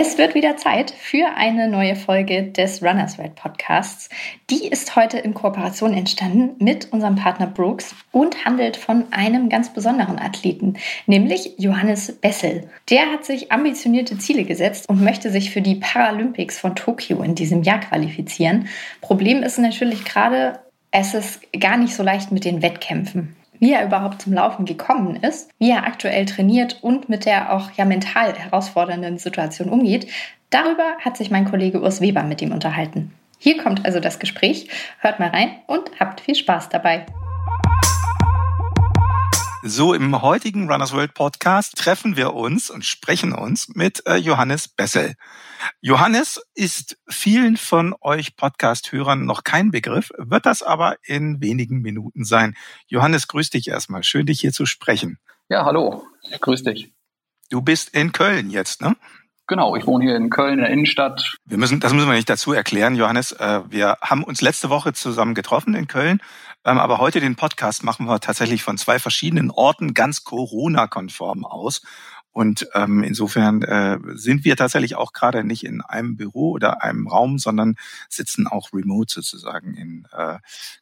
Es wird wieder Zeit für eine neue Folge des Runners World Podcasts. Die ist heute in Kooperation entstanden mit unserem Partner Brooks und handelt von einem ganz besonderen Athleten, nämlich Johannes Bessel. Der hat sich ambitionierte Ziele gesetzt und möchte sich für die Paralympics von Tokio in diesem Jahr qualifizieren. Problem ist natürlich gerade, es ist gar nicht so leicht mit den Wettkämpfen wie er überhaupt zum Laufen gekommen ist, wie er aktuell trainiert und mit der auch ja mental herausfordernden Situation umgeht, darüber hat sich mein Kollege Urs Weber mit ihm unterhalten. Hier kommt also das Gespräch. Hört mal rein und habt viel Spaß dabei. So, im heutigen Runners World Podcast treffen wir uns und sprechen uns mit äh, Johannes Bessel. Johannes ist vielen von euch Podcast-Hörern noch kein Begriff, wird das aber in wenigen Minuten sein. Johannes, grüß dich erstmal. Schön, dich hier zu sprechen. Ja, hallo. Grüß dich. Du bist in Köln jetzt, ne? Genau, ich wohne hier in Köln in der Innenstadt. Wir müssen, das müssen wir nicht dazu erklären, Johannes. Äh, wir haben uns letzte Woche zusammen getroffen in Köln, ähm, aber heute den Podcast machen wir tatsächlich von zwei verschiedenen Orten ganz Corona-konform aus. Und ähm, insofern äh, sind wir tatsächlich auch gerade nicht in einem Büro oder einem Raum, sondern sitzen auch remote sozusagen in äh,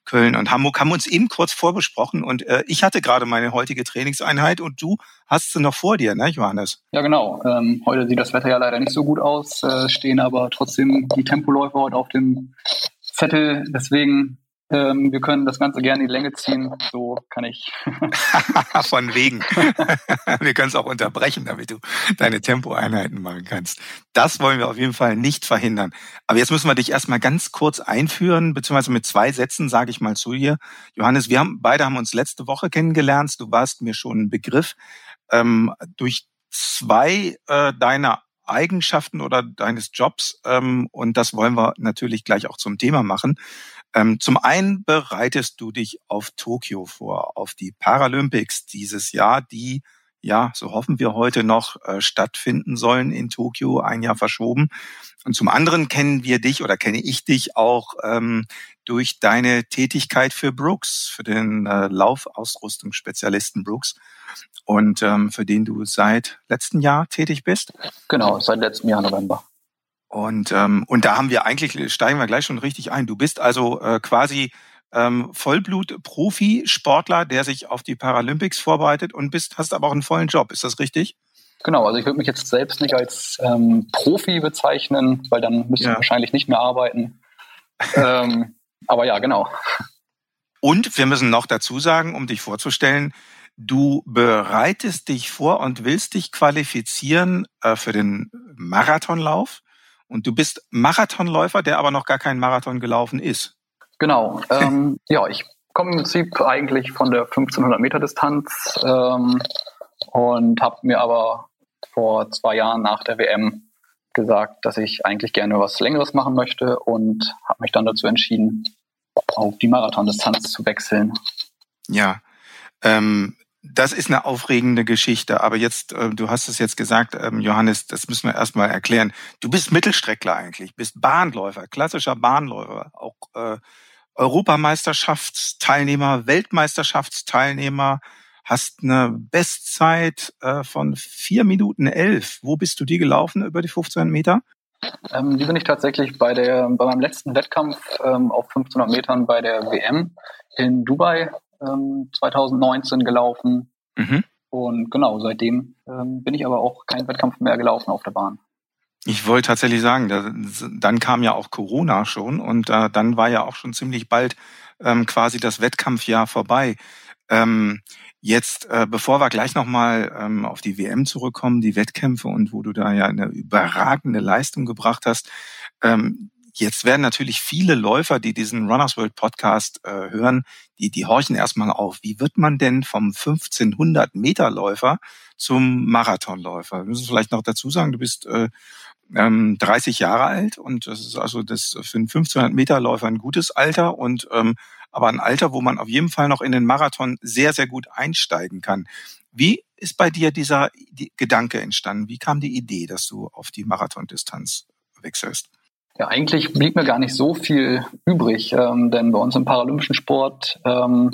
Köln und Hamburg. Haben uns eben kurz vorbesprochen und äh, ich hatte gerade meine heutige Trainingseinheit und du hast sie noch vor dir, ne, Johannes? Ja, genau. Ähm, heute sieht das Wetter ja leider nicht so gut aus, äh, stehen aber trotzdem die Tempoläufer heute auf dem Zettel. Deswegen ähm, wir können das Ganze gerne in die Länge ziehen. So kann ich. Von wegen. wir können es auch unterbrechen, damit du deine Tempoeinheiten machen kannst. Das wollen wir auf jeden Fall nicht verhindern. Aber jetzt müssen wir dich erstmal ganz kurz einführen, beziehungsweise mit zwei Sätzen sage ich mal zu dir. Johannes, wir haben beide haben uns letzte Woche kennengelernt. Du warst mir schon ein Begriff. Ähm, durch zwei äh, deiner Eigenschaften oder deines Jobs ähm, und das wollen wir natürlich gleich auch zum Thema machen. Ähm, zum einen bereitest du dich auf Tokio vor, auf die Paralympics dieses Jahr, die ja, so hoffen wir heute noch, äh, stattfinden sollen in Tokio, ein Jahr verschoben. Und zum anderen kennen wir dich oder kenne ich dich auch ähm, durch deine Tätigkeit für Brooks, für den äh, Laufausrüstungsspezialisten Brooks und ähm, für den du seit letztem Jahr tätig bist. Genau, seit letztem Jahr November. Und, ähm, und da haben wir eigentlich, steigen wir gleich schon richtig ein. Du bist also äh, quasi ähm, Vollblut-Profi-Sportler, der sich auf die Paralympics vorbereitet und bist, hast aber auch einen vollen Job. Ist das richtig? Genau, also ich würde mich jetzt selbst nicht als ähm, Profi bezeichnen, weil dann müsste ja. ich wahrscheinlich nicht mehr arbeiten. ähm, aber ja, genau. Und wir müssen noch dazu sagen, um dich vorzustellen, du bereitest dich vor und willst dich qualifizieren äh, für den Marathonlauf. Und du bist Marathonläufer, der aber noch gar keinen Marathon gelaufen ist. Genau. Ähm, ja, ich komme im Prinzip eigentlich von der 1500 Meter Distanz ähm, und habe mir aber vor zwei Jahren nach der WM gesagt, dass ich eigentlich gerne was Längeres machen möchte und habe mich dann dazu entschieden, auf die Marathondistanz zu wechseln. Ja, ähm, das ist eine aufregende Geschichte. Aber jetzt, äh, du hast es jetzt gesagt, ähm, Johannes, das müssen wir erstmal erklären. Du bist Mittelstreckler eigentlich, bist Bahnläufer, klassischer Bahnläufer, auch äh, Europameisterschaftsteilnehmer, Weltmeisterschaftsteilnehmer, hast eine Bestzeit äh, von vier Minuten elf. Wo bist du die gelaufen über die 15 Meter? Ähm, die bin ich tatsächlich bei der bei meinem letzten Wettkampf ähm, auf 1500 Metern bei der WM in Dubai ähm, 2019 gelaufen. Mhm. Und genau, seitdem ähm, bin ich aber auch keinen Wettkampf mehr gelaufen auf der Bahn. Ich wollte tatsächlich sagen, da, dann kam ja auch Corona schon und äh, dann war ja auch schon ziemlich bald ähm, quasi das Wettkampfjahr vorbei. Ähm, jetzt, äh, bevor wir gleich nochmal ähm, auf die WM zurückkommen, die Wettkämpfe und wo du da ja eine überragende Leistung gebracht hast, ähm, Jetzt werden natürlich viele Läufer, die diesen Runners World Podcast äh, hören, die, die horchen erstmal auf. Wie wird man denn vom 1500 Meter Läufer zum Marathonläufer? Wir müssen vielleicht noch dazu sagen, du bist äh, ähm, 30 Jahre alt und das ist also das für einen 1500 Meter Läufer ein gutes Alter und ähm, aber ein Alter, wo man auf jeden Fall noch in den Marathon sehr, sehr gut einsteigen kann. Wie ist bei dir dieser Gedanke entstanden? Wie kam die Idee, dass du auf die Marathondistanz wechselst? Ja, eigentlich blieb mir gar nicht so viel übrig, ähm, denn bei uns im paralympischen Sport ähm,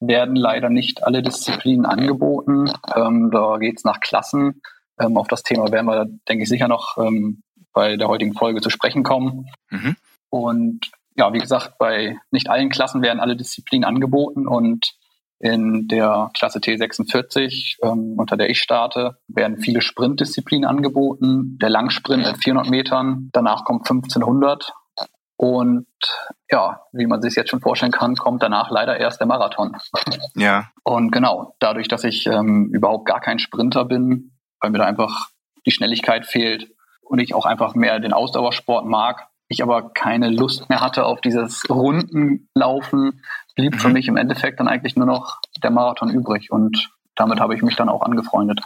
werden leider nicht alle Disziplinen angeboten. Ähm, da geht's nach Klassen. Ähm, auf das Thema werden wir, denke ich, sicher noch ähm, bei der heutigen Folge zu sprechen kommen. Mhm. Und ja, wie gesagt, bei nicht allen Klassen werden alle Disziplinen angeboten und in der Klasse T46, ähm, unter der ich starte, werden viele Sprintdisziplinen angeboten. Der Langsprint mit 400 Metern, danach kommt 1500 und ja, wie man sich jetzt schon vorstellen kann, kommt danach leider erst der Marathon. Ja. Und genau, dadurch, dass ich ähm, überhaupt gar kein Sprinter bin, weil mir da einfach die Schnelligkeit fehlt und ich auch einfach mehr den Ausdauersport mag, ich aber keine Lust mehr hatte auf dieses Rundenlaufen, blieb mhm. für mich im Endeffekt dann eigentlich nur noch der Marathon übrig und damit habe ich mich dann auch angefreundet.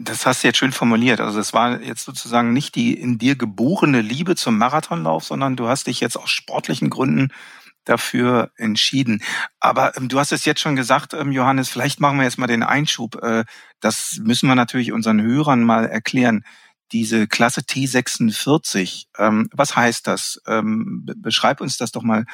Das hast du jetzt schön formuliert. Also es war jetzt sozusagen nicht die in dir geborene Liebe zum Marathonlauf, sondern du hast dich jetzt aus sportlichen Gründen dafür entschieden. Aber ähm, du hast es jetzt schon gesagt, ähm, Johannes, vielleicht machen wir jetzt mal den Einschub. Äh, das müssen wir natürlich unseren Hörern mal erklären. Diese Klasse T46, ähm, was heißt das? Ähm, beschreib uns das doch mal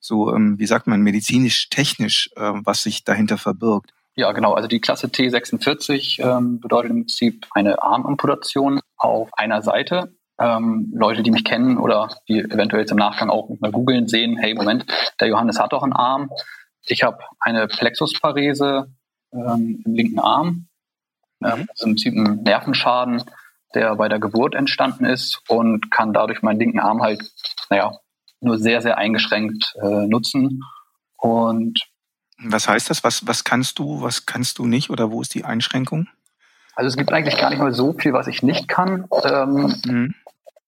so, ähm, wie sagt man, medizinisch-technisch, äh, was sich dahinter verbirgt. Ja, genau. Also die Klasse T46 ähm, bedeutet im Prinzip eine Armamputation auf einer Seite. Ähm, Leute, die mich kennen oder die eventuell jetzt im Nachgang auch mal googeln, sehen, hey, Moment, der Johannes hat doch einen Arm. Ich habe eine Plexusparese ähm, im linken Arm. Ähm, das ist im Prinzip ein Nervenschaden, der bei der Geburt entstanden ist und kann dadurch meinen linken Arm halt, naja, nur sehr, sehr eingeschränkt äh, nutzen. Und was heißt das? Was, was kannst du, was kannst du nicht oder wo ist die Einschränkung? Also es gibt eigentlich gar nicht mal so viel, was ich nicht kann. Ähm, mhm.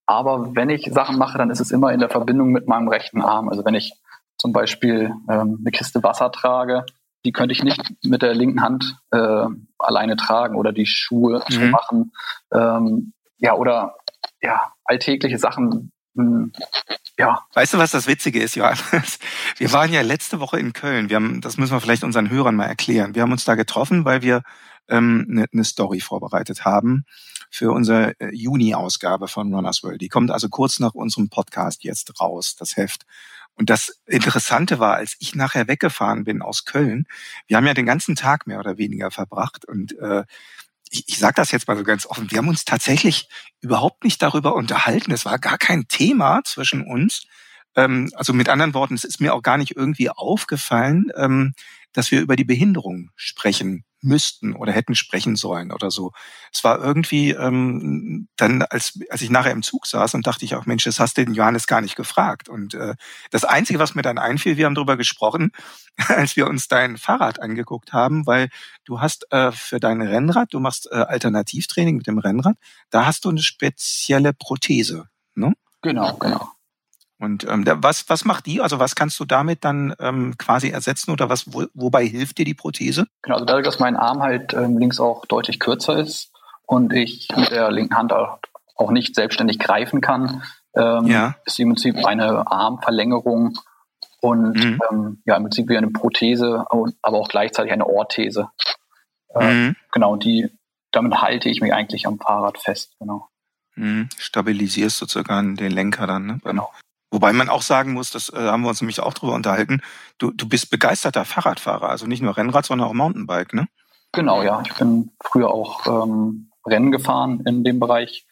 Aber wenn ich Sachen mache, dann ist es immer in der Verbindung mit meinem rechten Arm. Also wenn ich zum Beispiel ähm, eine Kiste Wasser trage, die könnte ich nicht mit der linken Hand äh, alleine tragen oder die Schuhe mhm. machen. Ähm, ja, oder ja, alltägliche Sachen, hm, ja. Weißt du, was das Witzige ist, Johannes? Wir waren ja letzte Woche in Köln. Wir haben, das müssen wir vielleicht unseren Hörern mal erklären. Wir haben uns da getroffen, weil wir ähm, eine, eine Story vorbereitet haben für unsere äh, Juni-Ausgabe von Runners World. Die kommt also kurz nach unserem Podcast jetzt raus, das Heft. Und das Interessante war, als ich nachher weggefahren bin aus Köln, wir haben ja den ganzen Tag mehr oder weniger verbracht und äh, ich, ich sage das jetzt mal so ganz offen, wir haben uns tatsächlich überhaupt nicht darüber unterhalten. Es war gar kein Thema zwischen uns. Ähm, also mit anderen Worten, es ist mir auch gar nicht irgendwie aufgefallen, ähm, dass wir über die Behinderung sprechen müssten oder hätten sprechen sollen oder so. Es war irgendwie ähm, dann, als, als ich nachher im Zug saß und dachte ich auch, Mensch, das hast du den Johannes gar nicht gefragt. Und äh, das Einzige, was mir dann einfiel, wir haben darüber gesprochen, als wir uns dein Fahrrad angeguckt haben, weil du hast äh, für dein Rennrad, du machst äh, Alternativtraining mit dem Rennrad, da hast du eine spezielle Prothese. Ne? Genau, genau. Und ähm, was, was macht die? Also was kannst du damit dann ähm, quasi ersetzen oder was, wo, wobei hilft dir die Prothese? Genau, also dadurch, dass mein Arm halt ähm, links auch deutlich kürzer ist und ich mit der linken Hand auch, nicht selbstständig greifen kann, ähm, ja. ist im Prinzip eine Armverlängerung und mhm. ähm, ja, im Prinzip wie eine Prothese, aber auch gleichzeitig eine Orthese. Äh, mhm. Genau, die, damit halte ich mich eigentlich am Fahrrad fest, genau. Mhm. Stabilisierst sozusagen den Lenker dann, ne? Genau. Wobei man auch sagen muss, das äh, haben wir uns nämlich auch drüber unterhalten, du, du bist begeisterter Fahrradfahrer, also nicht nur Rennrad, sondern auch Mountainbike, ne? Genau, ja. Ich bin früher auch ähm, Rennen gefahren in dem Bereich.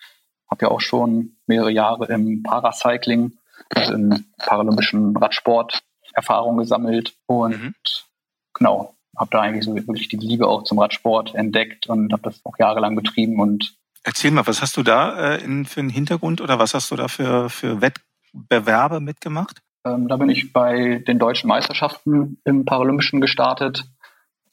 Habe ja auch schon mehrere Jahre im Paracycling, also im paralympischen Radsport Erfahrung gesammelt und mhm. genau, habe da eigentlich so wirklich die Liebe auch zum Radsport entdeckt und habe das auch jahrelang betrieben und Erzähl mal, was hast du da äh, in, für einen Hintergrund oder was hast du da für, für Wett Bewerbe mitgemacht? Ähm, da bin ich bei den deutschen Meisterschaften im Paralympischen gestartet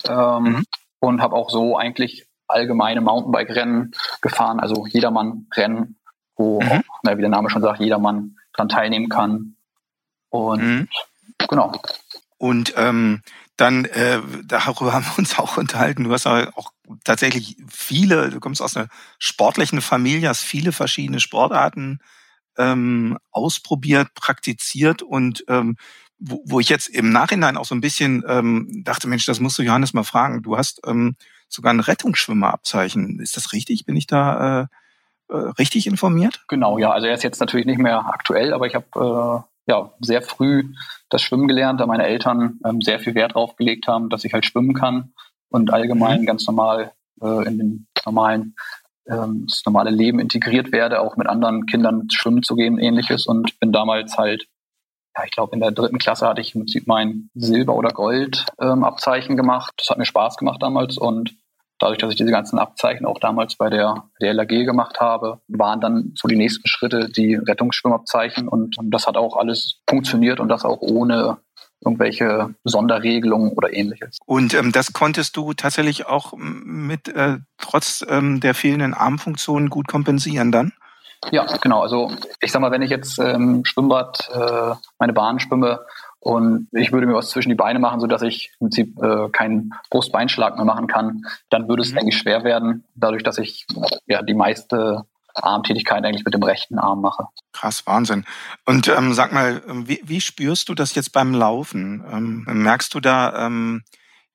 ähm, mhm. und habe auch so eigentlich allgemeine Mountainbike-Rennen gefahren, also Jedermann-Rennen, wo, mhm. auch, na, wie der Name schon sagt, jedermann dran teilnehmen kann. Und mhm. genau. Und ähm, dann äh, darüber haben wir uns auch unterhalten. Du hast auch tatsächlich viele, du kommst aus einer sportlichen Familie, hast viele verschiedene Sportarten ähm, ausprobiert, praktiziert und ähm, wo, wo ich jetzt im Nachhinein auch so ein bisschen ähm, dachte, Mensch, das musst du Johannes mal fragen. Du hast ähm, sogar ein Rettungsschwimmerabzeichen. Ist das richtig? Bin ich da äh, äh, richtig informiert? Genau, ja. Also er ist jetzt natürlich nicht mehr aktuell, aber ich habe äh, ja sehr früh das Schwimmen gelernt, da meine Eltern ähm, sehr viel Wert drauf gelegt haben, dass ich halt schwimmen kann und allgemein mhm. ganz normal äh, in den normalen ähm, das normale Leben integriert werde, auch mit anderen Kindern schwimmen zu gehen, ähnliches. Und bin damals halt, ja, ich glaube, in der dritten Klasse hatte ich mein Silber- oder Gold-Abzeichen ähm, gemacht. Das hat mir Spaß gemacht damals und dadurch, dass ich diese ganzen Abzeichen auch damals bei der, der LAG gemacht habe, waren dann so die nächsten Schritte die Rettungsschwimmabzeichen und, das hat auch alles funktioniert und das auch ohne irgendwelche Sonderregelungen oder ähnliches. Und ähm, das konntest du tatsächlich auch mit äh, trotz ähm, der fehlenden Armfunktionen gut kompensieren dann? Ja, genau. Also ich sag mal, wenn ich jetzt ähm, Schwimmbad äh, meine Bahn schwimme und ich würde mir was zwischen die Beine machen, sodass ich im Prinzip äh, keinen Brustbeinschlag mehr machen kann, dann würde es mhm. eigentlich schwer werden, dadurch, dass ich ja die meiste Armtätigkeit eigentlich mit dem rechten Arm mache. Krass, Wahnsinn. Und ähm, sag mal, wie, wie spürst du das jetzt beim Laufen? Ähm, merkst du da ähm,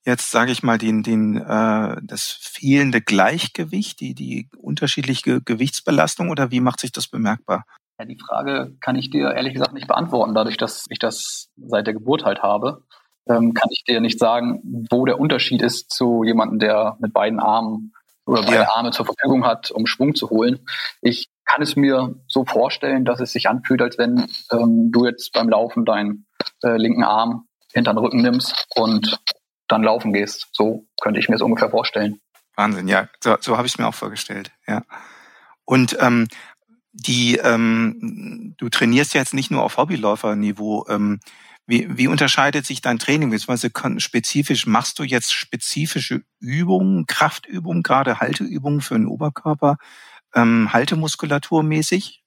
jetzt, sage ich mal, den, den, äh, das fehlende Gleichgewicht, die, die unterschiedliche Gewichtsbelastung oder wie macht sich das bemerkbar? Ja, die Frage kann ich dir ehrlich gesagt nicht beantworten, dadurch, dass ich das seit der Geburt halt habe. Ähm, kann ich dir nicht sagen, wo der Unterschied ist zu jemandem, der mit beiden Armen oder beide ja. Arme zur Verfügung hat, um Schwung zu holen. Ich kann es mir so vorstellen, dass es sich anfühlt, als wenn ähm, du jetzt beim Laufen deinen äh, linken Arm hinter den Rücken nimmst und dann laufen gehst. So könnte ich mir es ungefähr vorstellen. Wahnsinn, ja, so, so habe ich es mir auch vorgestellt, ja. Und ähm, die, ähm, du trainierst ja jetzt nicht nur auf Hobbyläuferniveau. Ähm, wie, wie unterscheidet sich dein Training? Beziehungsweise spezifisch, machst du jetzt spezifische Übungen, Kraftübungen, gerade Halteübungen für den Oberkörper, ähm, Haltemuskulaturmäßig?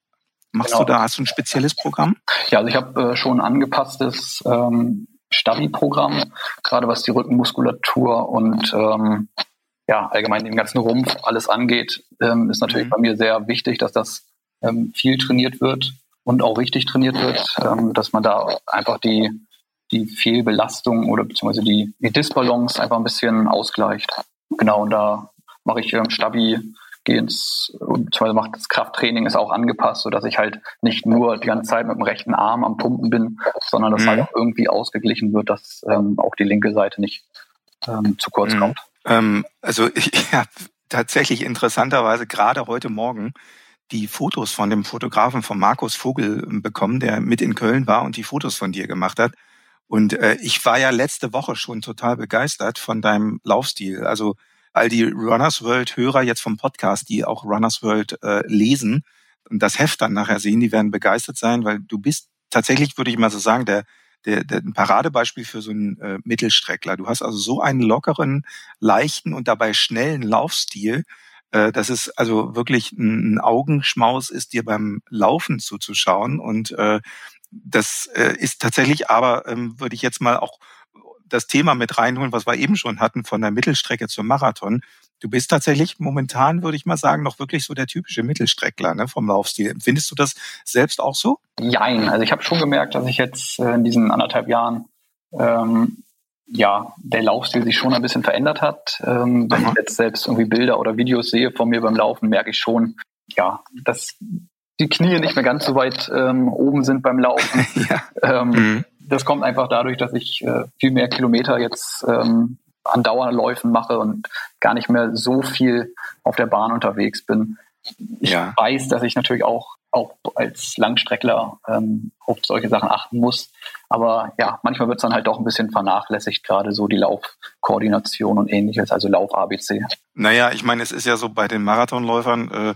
Machst genau. du da, hast du ein spezielles Programm? Ja, also ich habe äh, schon ein angepasstes ähm, Stabi-Programm, gerade was die Rückenmuskulatur und ähm, ja, allgemein den ganzen Rumpf alles angeht, ähm, ist natürlich mhm. bei mir sehr wichtig, dass das ähm, viel trainiert wird und auch richtig trainiert wird, ähm, dass man da einfach die, die Fehlbelastung oder beziehungsweise die, die Disbalance einfach ein bisschen ausgleicht. Genau, und da mache ich ähm, Stabi, gehe ins, beziehungsweise mache das Krafttraining ist auch angepasst, sodass ich halt nicht nur die ganze Zeit mit dem rechten Arm am Pumpen bin, sondern dass halt mhm. halt auch irgendwie ausgeglichen wird, dass ähm, auch die linke Seite nicht ähm, zu kurz mhm. kommt. Ähm, also ich habe tatsächlich interessanterweise gerade heute Morgen die Fotos von dem Fotografen von Markus Vogel ähm, bekommen, der mit in Köln war und die Fotos von dir gemacht hat. Und äh, ich war ja letzte Woche schon total begeistert von deinem Laufstil. Also all die Runners World Hörer jetzt vom Podcast, die auch Runners World äh, lesen und das Heft dann nachher sehen, die werden begeistert sein, weil du bist tatsächlich, würde ich mal so sagen, der, der, der ein Paradebeispiel für so einen äh, Mittelstreckler. Du hast also so einen lockeren, leichten und dabei schnellen Laufstil, äh, dass es also wirklich ein Augenschmaus ist, dir beim Laufen zuzuschauen. Und äh, das äh, ist tatsächlich aber, ähm, würde ich jetzt mal auch das Thema mit reinholen, was wir eben schon hatten, von der Mittelstrecke zum Marathon. Du bist tatsächlich momentan, würde ich mal sagen, noch wirklich so der typische Mittelstreckler ne, vom Laufstil. Empfindest du das selbst auch so? Jein. Also ich habe schon gemerkt, dass ich jetzt in diesen anderthalb Jahren ähm, ja, der Laufstil sich schon ein bisschen verändert hat. Ähm, wenn ich jetzt selbst irgendwie Bilder oder Videos sehe von mir beim Laufen, merke ich schon, ja, dass die Knie nicht mehr ganz so weit ähm, oben sind beim Laufen. ja. ähm, mhm. Das kommt einfach dadurch, dass ich äh, viel mehr Kilometer jetzt ähm, an Dauerläufen mache und gar nicht mehr so viel auf der Bahn unterwegs bin. Ich ja. weiß, dass ich natürlich auch auch als Langstreckler ähm, auf solche Sachen achten muss. Aber ja, manchmal wird es dann halt doch ein bisschen vernachlässigt, gerade so die Laufkoordination und ähnliches, also Lauf-ABC. Naja, ich meine, es ist ja so bei den Marathonläufern, äh,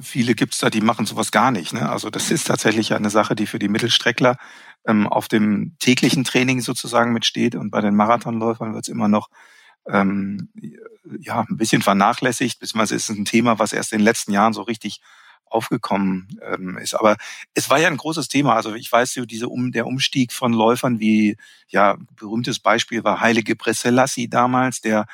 viele gibt's da, die machen sowas gar nicht. Ne? Also das ist tatsächlich eine Sache, die für die Mittelstreckler ähm, auf dem täglichen Training sozusagen mitsteht. Und bei den Marathonläufern wird's immer noch ähm, ja, ein bisschen vernachlässigt, beziehungsweise ist es ein Thema, was erst in den letzten Jahren so richtig aufgekommen ähm, ist. Aber es war ja ein großes Thema. Also ich weiß, diese um, der Umstieg von Läufern wie, ja, berühmtes Beispiel war Heilige Preselassie damals, der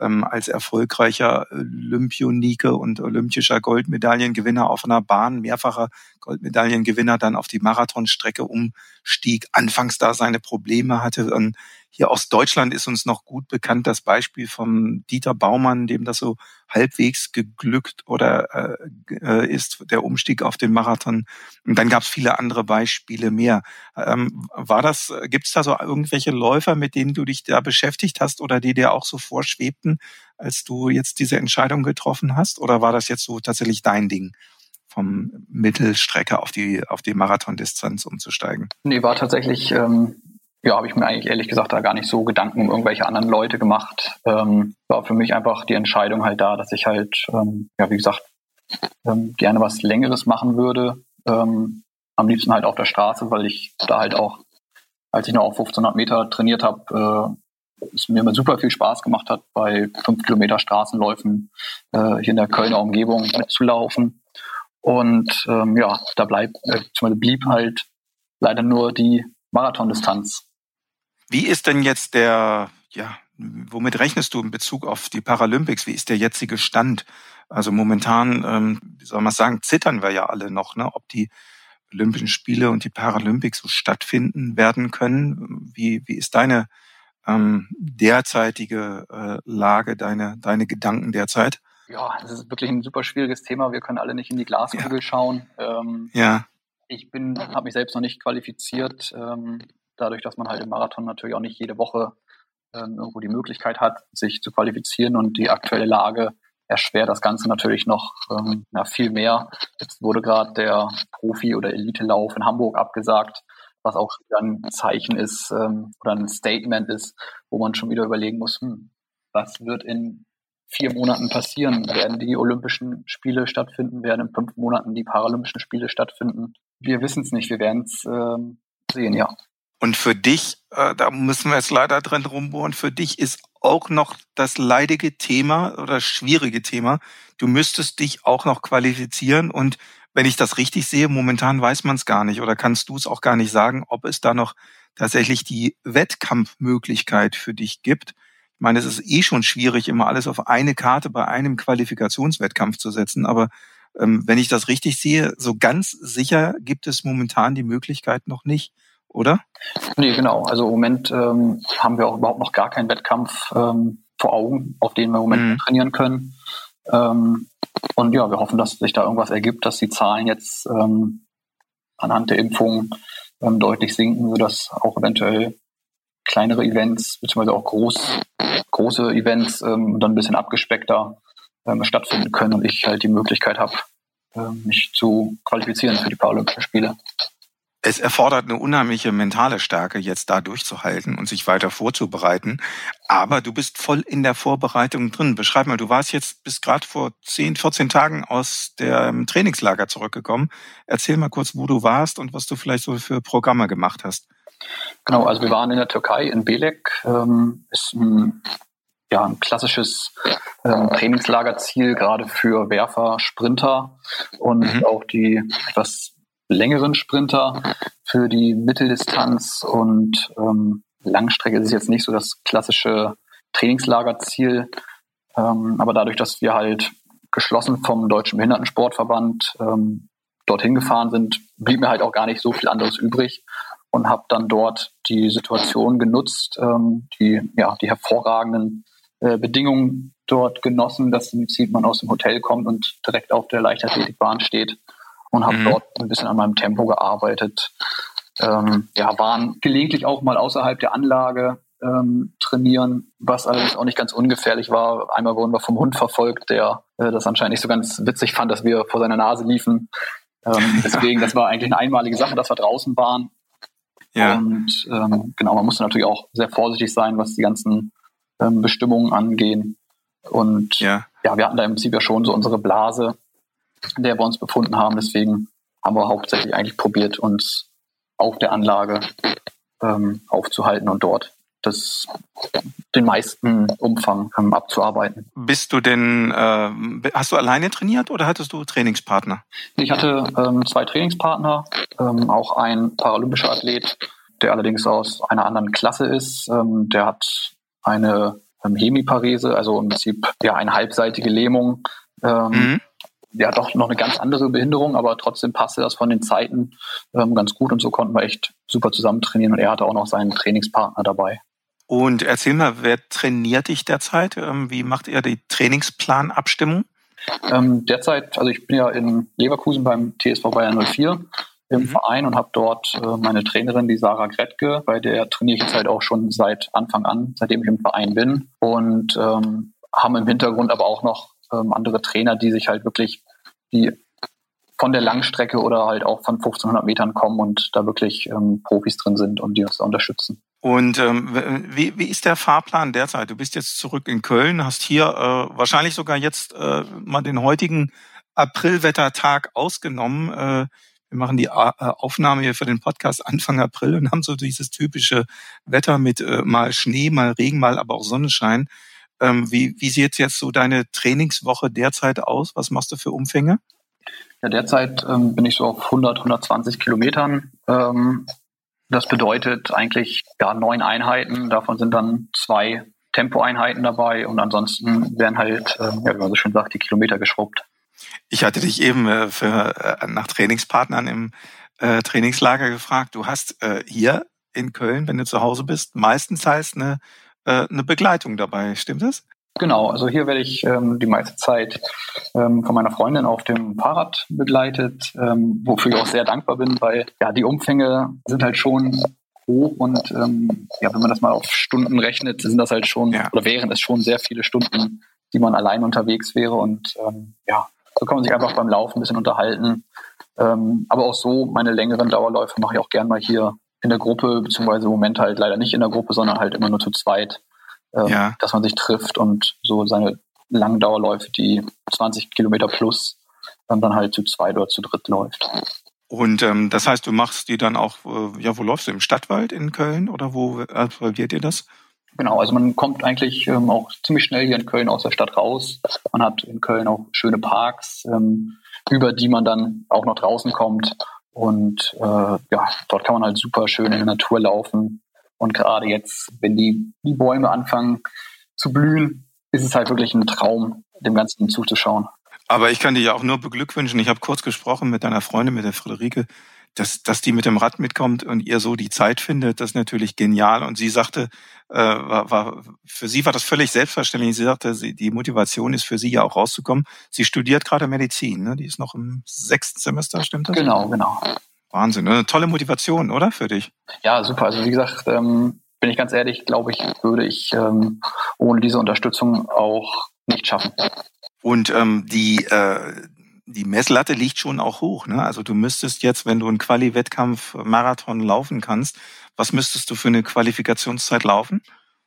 ähm, als erfolgreicher Olympionike und olympischer Goldmedaillengewinner auf einer Bahn, mehrfacher Goldmedaillengewinner, dann auf die Marathonstrecke umstieg, anfangs da seine Probleme hatte und hier aus Deutschland ist uns noch gut bekannt das Beispiel vom Dieter Baumann, dem das so halbwegs geglückt oder äh, äh ist, der Umstieg auf den Marathon. Und dann gab es viele andere Beispiele mehr. Ähm, war das, gibt es da so irgendwelche Läufer, mit denen du dich da beschäftigt hast oder die dir auch so vorschwebten, als du jetzt diese Entscheidung getroffen hast? Oder war das jetzt so tatsächlich dein Ding? vom Mittelstrecke auf die, auf die Marathondistanz umzusteigen? Nee, war tatsächlich, ähm, ja, habe ich mir eigentlich ehrlich gesagt da gar nicht so Gedanken um irgendwelche anderen Leute gemacht. Ähm, war für mich einfach die Entscheidung halt da, dass ich halt, ähm, ja, wie gesagt, ähm, gerne was Längeres machen würde. Ähm, am liebsten halt auf der Straße, weil ich da halt auch, als ich noch auf 1500 Meter trainiert habe, äh, es mir immer super viel Spaß gemacht hat, bei fünf Kilometer Straßenläufen äh, hier in der Kölner Umgebung mitzulaufen. Und ähm, ja, da bleibt, äh, blieb halt leider nur die Marathondistanz. Wie ist denn jetzt der, ja, womit rechnest du in Bezug auf die Paralympics? Wie ist der jetzige Stand? Also momentan, ähm, wie soll man sagen, zittern wir ja alle noch, ne? ob die Olympischen Spiele und die Paralympics so stattfinden werden können. Wie, wie ist deine ähm, derzeitige äh, Lage, deine, deine Gedanken derzeit? ja, es ist wirklich ein super schwieriges Thema. Wir können alle nicht in die Glaskugel ja. schauen. Ähm, ja. Ich bin, habe mich selbst noch nicht qualifiziert, ähm, dadurch, dass man halt im Marathon natürlich auch nicht jede Woche ähm, irgendwo die Möglichkeit hat, sich zu qualifizieren und die aktuelle Lage erschwert das Ganze natürlich noch ähm, na, viel mehr. Jetzt wurde gerade der Profi- oder Elite-Lauf in Hamburg abgesagt, was auch ein Zeichen ist ähm, oder ein Statement ist, wo man schon wieder überlegen muss, hm, was wird in vier Monaten passieren? Werden die Olympischen Spiele stattfinden? Werden in fünf Monaten die Paralympischen Spiele stattfinden? Wir wissen es nicht. Wir werden es ähm, sehen, ja. Und für dich, äh, da müssen wir jetzt leider drin rumbohren, für dich ist auch noch das leidige Thema oder schwierige Thema. Du müsstest dich auch noch qualifizieren und wenn ich das richtig sehe, momentan weiß man es gar nicht oder kannst du es auch gar nicht sagen, ob es da noch tatsächlich die Wettkampfmöglichkeit für dich gibt. Ich meine, es ist eh schon schwierig, immer alles auf eine Karte bei einem Qualifikationswettkampf zu setzen. Aber ähm, wenn ich das richtig sehe, so ganz sicher gibt es momentan die Möglichkeit noch nicht, oder? Nee, genau. Also im Moment ähm, haben wir auch überhaupt noch gar keinen Wettkampf ähm, vor Augen, auf den wir im Moment mhm. trainieren können. Ähm, und ja, wir hoffen, dass sich da irgendwas ergibt, dass die Zahlen jetzt ähm, anhand der Impfung ähm, deutlich sinken, sodass auch eventuell kleinere Events, beziehungsweise auch groß, große Events ähm, dann ein bisschen abgespeckter stattfinden können und ich halt die Möglichkeit habe, mich zu qualifizieren für die Paralympischen Spiele. Es erfordert eine unheimliche mentale Stärke, jetzt da durchzuhalten und sich weiter vorzubereiten. Aber du bist voll in der Vorbereitung drin. Beschreib mal, du warst jetzt bis gerade vor 10, 14 Tagen aus dem Trainingslager zurückgekommen. Erzähl mal kurz, wo du warst und was du vielleicht so für Programme gemacht hast. Genau, also wir waren in der Türkei, in Belek. Ähm, ist ein, ja, ein klassisches ähm, Trainingslagerziel, gerade für Werfer, Sprinter und mhm. auch die etwas längeren Sprinter für die Mitteldistanz und ähm, Langstrecke ist es jetzt nicht so das klassische Trainingslagerziel. Ähm, aber dadurch, dass wir halt geschlossen vom Deutschen Behindertensportverband ähm, dorthin gefahren sind, blieb mir halt auch gar nicht so viel anderes übrig, und habe dann dort die Situation genutzt, ähm, die, ja, die hervorragenden äh, Bedingungen dort genossen, dass Prinzip man aus dem Hotel kommt und direkt auf der Leichtathletikbahn steht und habe mhm. dort ein bisschen an meinem Tempo gearbeitet. Ähm, ja, waren gelegentlich auch mal außerhalb der Anlage ähm, trainieren, was allerdings auch nicht ganz ungefährlich war. Einmal wurden wir vom Hund verfolgt, der äh, das anscheinend nicht so ganz witzig fand, dass wir vor seiner Nase liefen. Ähm, deswegen, das war eigentlich eine einmalige Sache, dass wir draußen waren. Ja. Und ähm, genau, man muss natürlich auch sehr vorsichtig sein, was die ganzen ähm, Bestimmungen angehen. Und ja. ja, wir hatten da im Prinzip ja schon so unsere Blase, in der wir uns befunden haben. Deswegen haben wir hauptsächlich eigentlich probiert, uns auf der Anlage ähm, aufzuhalten und dort das, den meisten Umfang ähm, abzuarbeiten. Bist du denn, äh, hast du alleine trainiert oder hattest du Trainingspartner? Ich hatte ähm, zwei Trainingspartner, ähm, auch ein paralympischer Athlet, der allerdings aus einer anderen Klasse ist. Ähm, der hat eine ähm, Hemiparese, also im Prinzip ja eine halbseitige Lähmung. Ähm, mhm ja doch noch eine ganz andere Behinderung, aber trotzdem passte das von den Zeiten ähm, ganz gut und so konnten wir echt super zusammen trainieren und er hatte auch noch seinen Trainingspartner dabei. Und erzähl mal, wer trainiert dich derzeit? Ähm, wie macht ihr die Trainingsplanabstimmung? Ähm, derzeit, also ich bin ja in Leverkusen beim TSV Bayern 04 im mhm. Verein und habe dort äh, meine Trainerin, die Sarah Gretke, bei der trainiere ich jetzt halt auch schon seit Anfang an, seitdem ich im Verein bin. Und ähm, haben im Hintergrund aber auch noch ähm, andere Trainer, die sich halt wirklich die von der Langstrecke oder halt auch von 1500 Metern kommen und da wirklich ähm, Profis drin sind und die uns da unterstützen. Und ähm, wie, wie ist der Fahrplan derzeit? Du bist jetzt zurück in Köln, hast hier äh, wahrscheinlich sogar jetzt äh, mal den heutigen Aprilwettertag ausgenommen. Äh, wir machen die äh, Aufnahme hier für den Podcast Anfang April und haben so dieses typische Wetter mit äh, mal Schnee, mal Regen, mal aber auch Sonnenschein. Ähm, wie, wie sieht jetzt so deine Trainingswoche derzeit aus? Was machst du für Umfänge? Ja, derzeit ähm, bin ich so auf 100, 120 Kilometern. Ähm, das bedeutet eigentlich ja neun Einheiten. Davon sind dann zwei Tempoeinheiten dabei und ansonsten werden halt, äh, ja, wie man so schön sagt, die Kilometer geschrubbt. Ich hatte dich eben äh, für, äh, nach Trainingspartnern im äh, Trainingslager gefragt. Du hast äh, hier in Köln, wenn du zu Hause bist, meistens heißt eine, äh, eine Begleitung dabei. Stimmt das? Genau, also hier werde ich ähm, die meiste Zeit ähm, von meiner Freundin auf dem Fahrrad begleitet, ähm, wofür ich auch sehr dankbar bin, weil ja die Umfänge sind halt schon hoch und ähm, ja, wenn man das mal auf Stunden rechnet, sind das halt schon ja. oder wären es schon sehr viele Stunden, die man allein unterwegs wäre und ähm, ja, so kann man sich einfach beim Laufen ein bisschen unterhalten. Ähm, aber auch so meine längeren Dauerläufe mache ich auch gern mal hier in der Gruppe, beziehungsweise im Moment halt leider nicht in der Gruppe, sondern halt immer nur zu zweit ähm, ja. dass man sich trifft und so seine langen Dauerläufe, die 20 Kilometer plus, dann, dann halt zu zweit oder zu dritt läuft. Und ähm, das heißt, du machst die dann auch, äh, ja, wo läufst du? Im Stadtwald in Köln oder wo absolviert ihr das? Genau, also man kommt eigentlich ähm, auch ziemlich schnell hier in Köln aus der Stadt raus. Man hat in Köln auch schöne Parks, ähm, über die man dann auch noch draußen kommt. Und äh, ja, dort kann man halt super schön in der Natur laufen. Und gerade jetzt, wenn die, die Bäume anfangen zu blühen, ist es halt wirklich ein Traum, dem Ganzen zuzuschauen. Aber ich kann dir ja auch nur beglückwünschen. Ich habe kurz gesprochen mit deiner Freundin, mit der Friederike, dass, dass die mit dem Rad mitkommt und ihr so die Zeit findet, das ist natürlich genial. Und sie sagte, äh, war, war, für sie war das völlig selbstverständlich. Sie sagte, sie, die Motivation ist für sie ja auch rauszukommen. Sie studiert gerade Medizin, ne? Die ist noch im sechsten Semester, stimmt das? Genau, genau. Wahnsinn, eine tolle Motivation, oder für dich? Ja, super. Also wie gesagt, ähm, bin ich ganz ehrlich, glaube ich, würde ich ähm, ohne diese Unterstützung auch nicht schaffen. Und ähm, die äh, die Messlatte liegt schon auch hoch. Ne? Also du müsstest jetzt, wenn du einen Quali-Wettkampf Marathon laufen kannst, was müsstest du für eine Qualifikationszeit laufen?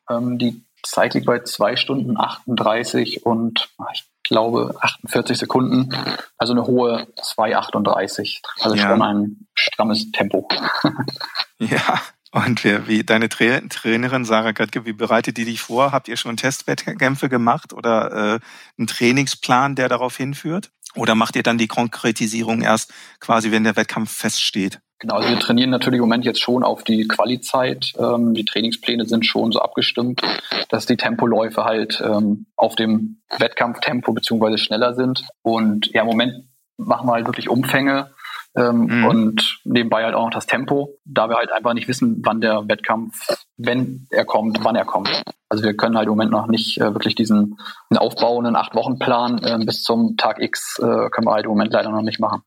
Ähm, die Zeit liegt bei zwei Stunden 38 und ah, ich glaube 48 Sekunden. Also eine hohe 2,38. Also ja. schon ein strammes Tempo. ja. Und wie, wie deine Tra Trainerin Sarah Göttke, wie bereitet die dich vor? Habt ihr schon Testwettkämpfe gemacht oder äh, einen Trainingsplan, der darauf hinführt? Oder macht ihr dann die Konkretisierung erst quasi, wenn der Wettkampf feststeht? Genau, also wir trainieren natürlich im Moment jetzt schon auf die Quali-Zeit. Ähm, die Trainingspläne sind schon so abgestimmt, dass die Tempoläufe halt ähm, auf dem Wettkampftempo beziehungsweise schneller sind. Und ja, im Moment machen wir halt wirklich Umfänge ähm, mhm. und nebenbei halt auch noch das Tempo, da wir halt einfach nicht wissen, wann der Wettkampf, wenn er kommt, wann er kommt. Also wir können halt im Moment noch nicht äh, wirklich diesen, aufbauenden Acht-Wochen-Plan äh, bis zum Tag X äh, können wir halt im Moment leider noch nicht machen.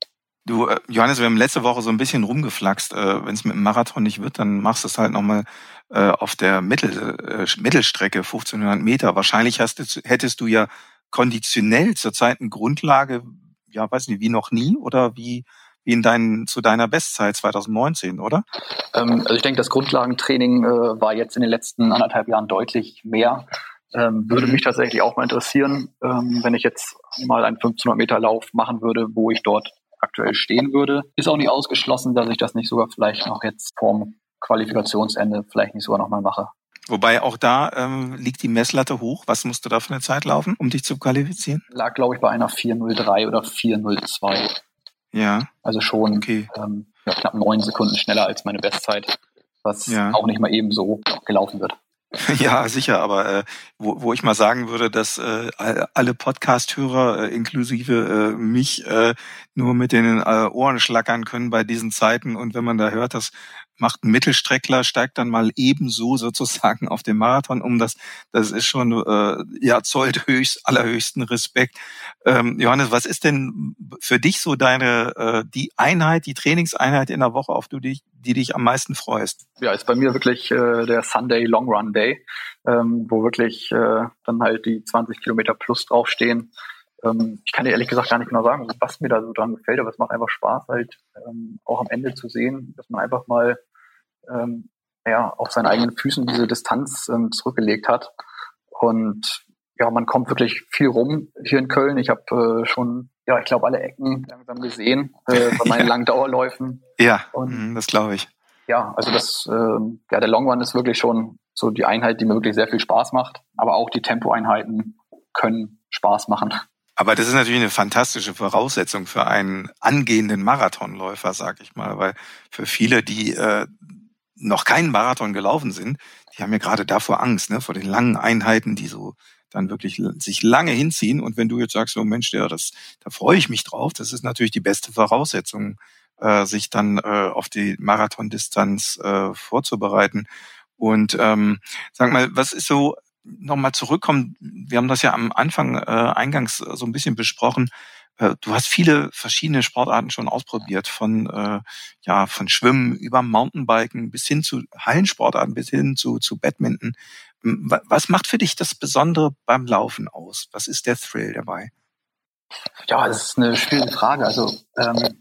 Du, äh, Johannes, wir haben letzte Woche so ein bisschen rumgeflaxt. Äh, Wenn es mit dem Marathon nicht wird, dann machst du es halt nochmal äh, auf der Mittel, Mittelstrecke, 1500 Meter. Wahrscheinlich hast du, hättest du ja konditionell zurzeit eine Grundlage, ja, weiß nicht, wie noch nie oder wie, wie in deinen, zu deiner Bestzeit 2019, oder? Ähm, also ich denke, das Grundlagentraining äh, war jetzt in den letzten anderthalb Jahren deutlich mehr. Ähm, würde mich tatsächlich auch mal interessieren, ähm, wenn ich jetzt mal einen 1500 Meter Lauf machen würde, wo ich dort aktuell stehen würde. Ist auch nicht ausgeschlossen, dass ich das nicht sogar vielleicht noch jetzt vorm Qualifikationsende vielleicht nicht sogar nochmal mache. Wobei auch da ähm, liegt die Messlatte hoch. Was musst du da für eine Zeit laufen, um dich zu qualifizieren? Lag, glaube ich, bei einer 403 oder 402. Ja. Also schon okay. ähm, ja, knapp neun Sekunden schneller als meine Bestzeit, was ja. auch nicht mal eben so gelaufen wird. Ja, sicher, aber äh, wo, wo ich mal sagen würde, dass äh, alle Podcast-Hörer äh, inklusive äh, mich äh, nur mit den äh, Ohren schlackern können bei diesen Zeiten und wenn man da hört, dass macht ein Mittelstreckler, steigt dann mal ebenso sozusagen auf den Marathon um. Das, das ist schon, äh, ja, zollt höchst, allerhöchsten Respekt. Ähm, Johannes, was ist denn für dich so deine, äh, die Einheit, die Trainingseinheit in der Woche, auf du dich, die dich am meisten freust? Ja, ist bei mir wirklich äh, der Sunday Long Run Day, ähm, wo wirklich äh, dann halt die 20 Kilometer plus draufstehen. Ähm, ich kann dir ehrlich gesagt gar nicht genau sagen, was mir da so dran gefällt, aber es macht einfach Spaß, halt ähm, auch am Ende zu sehen, dass man einfach mal ähm, ja, auf seinen eigenen Füßen diese Distanz ähm, zurückgelegt hat. Und ja, man kommt wirklich viel rum hier in Köln. Ich habe äh, schon, ja, ich glaube, alle Ecken langsam gesehen äh, bei meinen ja. langen Dauerläufen. Ja, und, mhm, das glaube ich. Ja, also das, äh, ja, der Long Run ist wirklich schon so die Einheit, die mir wirklich sehr viel Spaß macht. Aber auch die Tempoeinheiten können Spaß machen. Aber das ist natürlich eine fantastische Voraussetzung für einen angehenden Marathonläufer, sag ich mal, weil für viele, die äh, noch keinen Marathon gelaufen sind, die haben ja gerade davor Angst, ne, vor den langen Einheiten, die so dann wirklich sich lange hinziehen. Und wenn du jetzt sagst, so Mensch, ja, das, da freue ich mich drauf, das ist natürlich die beste Voraussetzung, äh, sich dann äh, auf die Marathondistanz äh, vorzubereiten. Und ähm, sag mal, was ist so nochmal zurückkommen, wir haben das ja am Anfang äh, eingangs äh, so ein bisschen besprochen. Äh, du hast viele verschiedene Sportarten schon ausprobiert, von äh, ja von Schwimmen über Mountainbiken bis hin zu Hallensportarten bis hin zu zu Badminton. Was macht für dich das Besondere beim Laufen aus? Was ist der Thrill dabei? Ja, das ist eine schwierige Frage. Also ähm,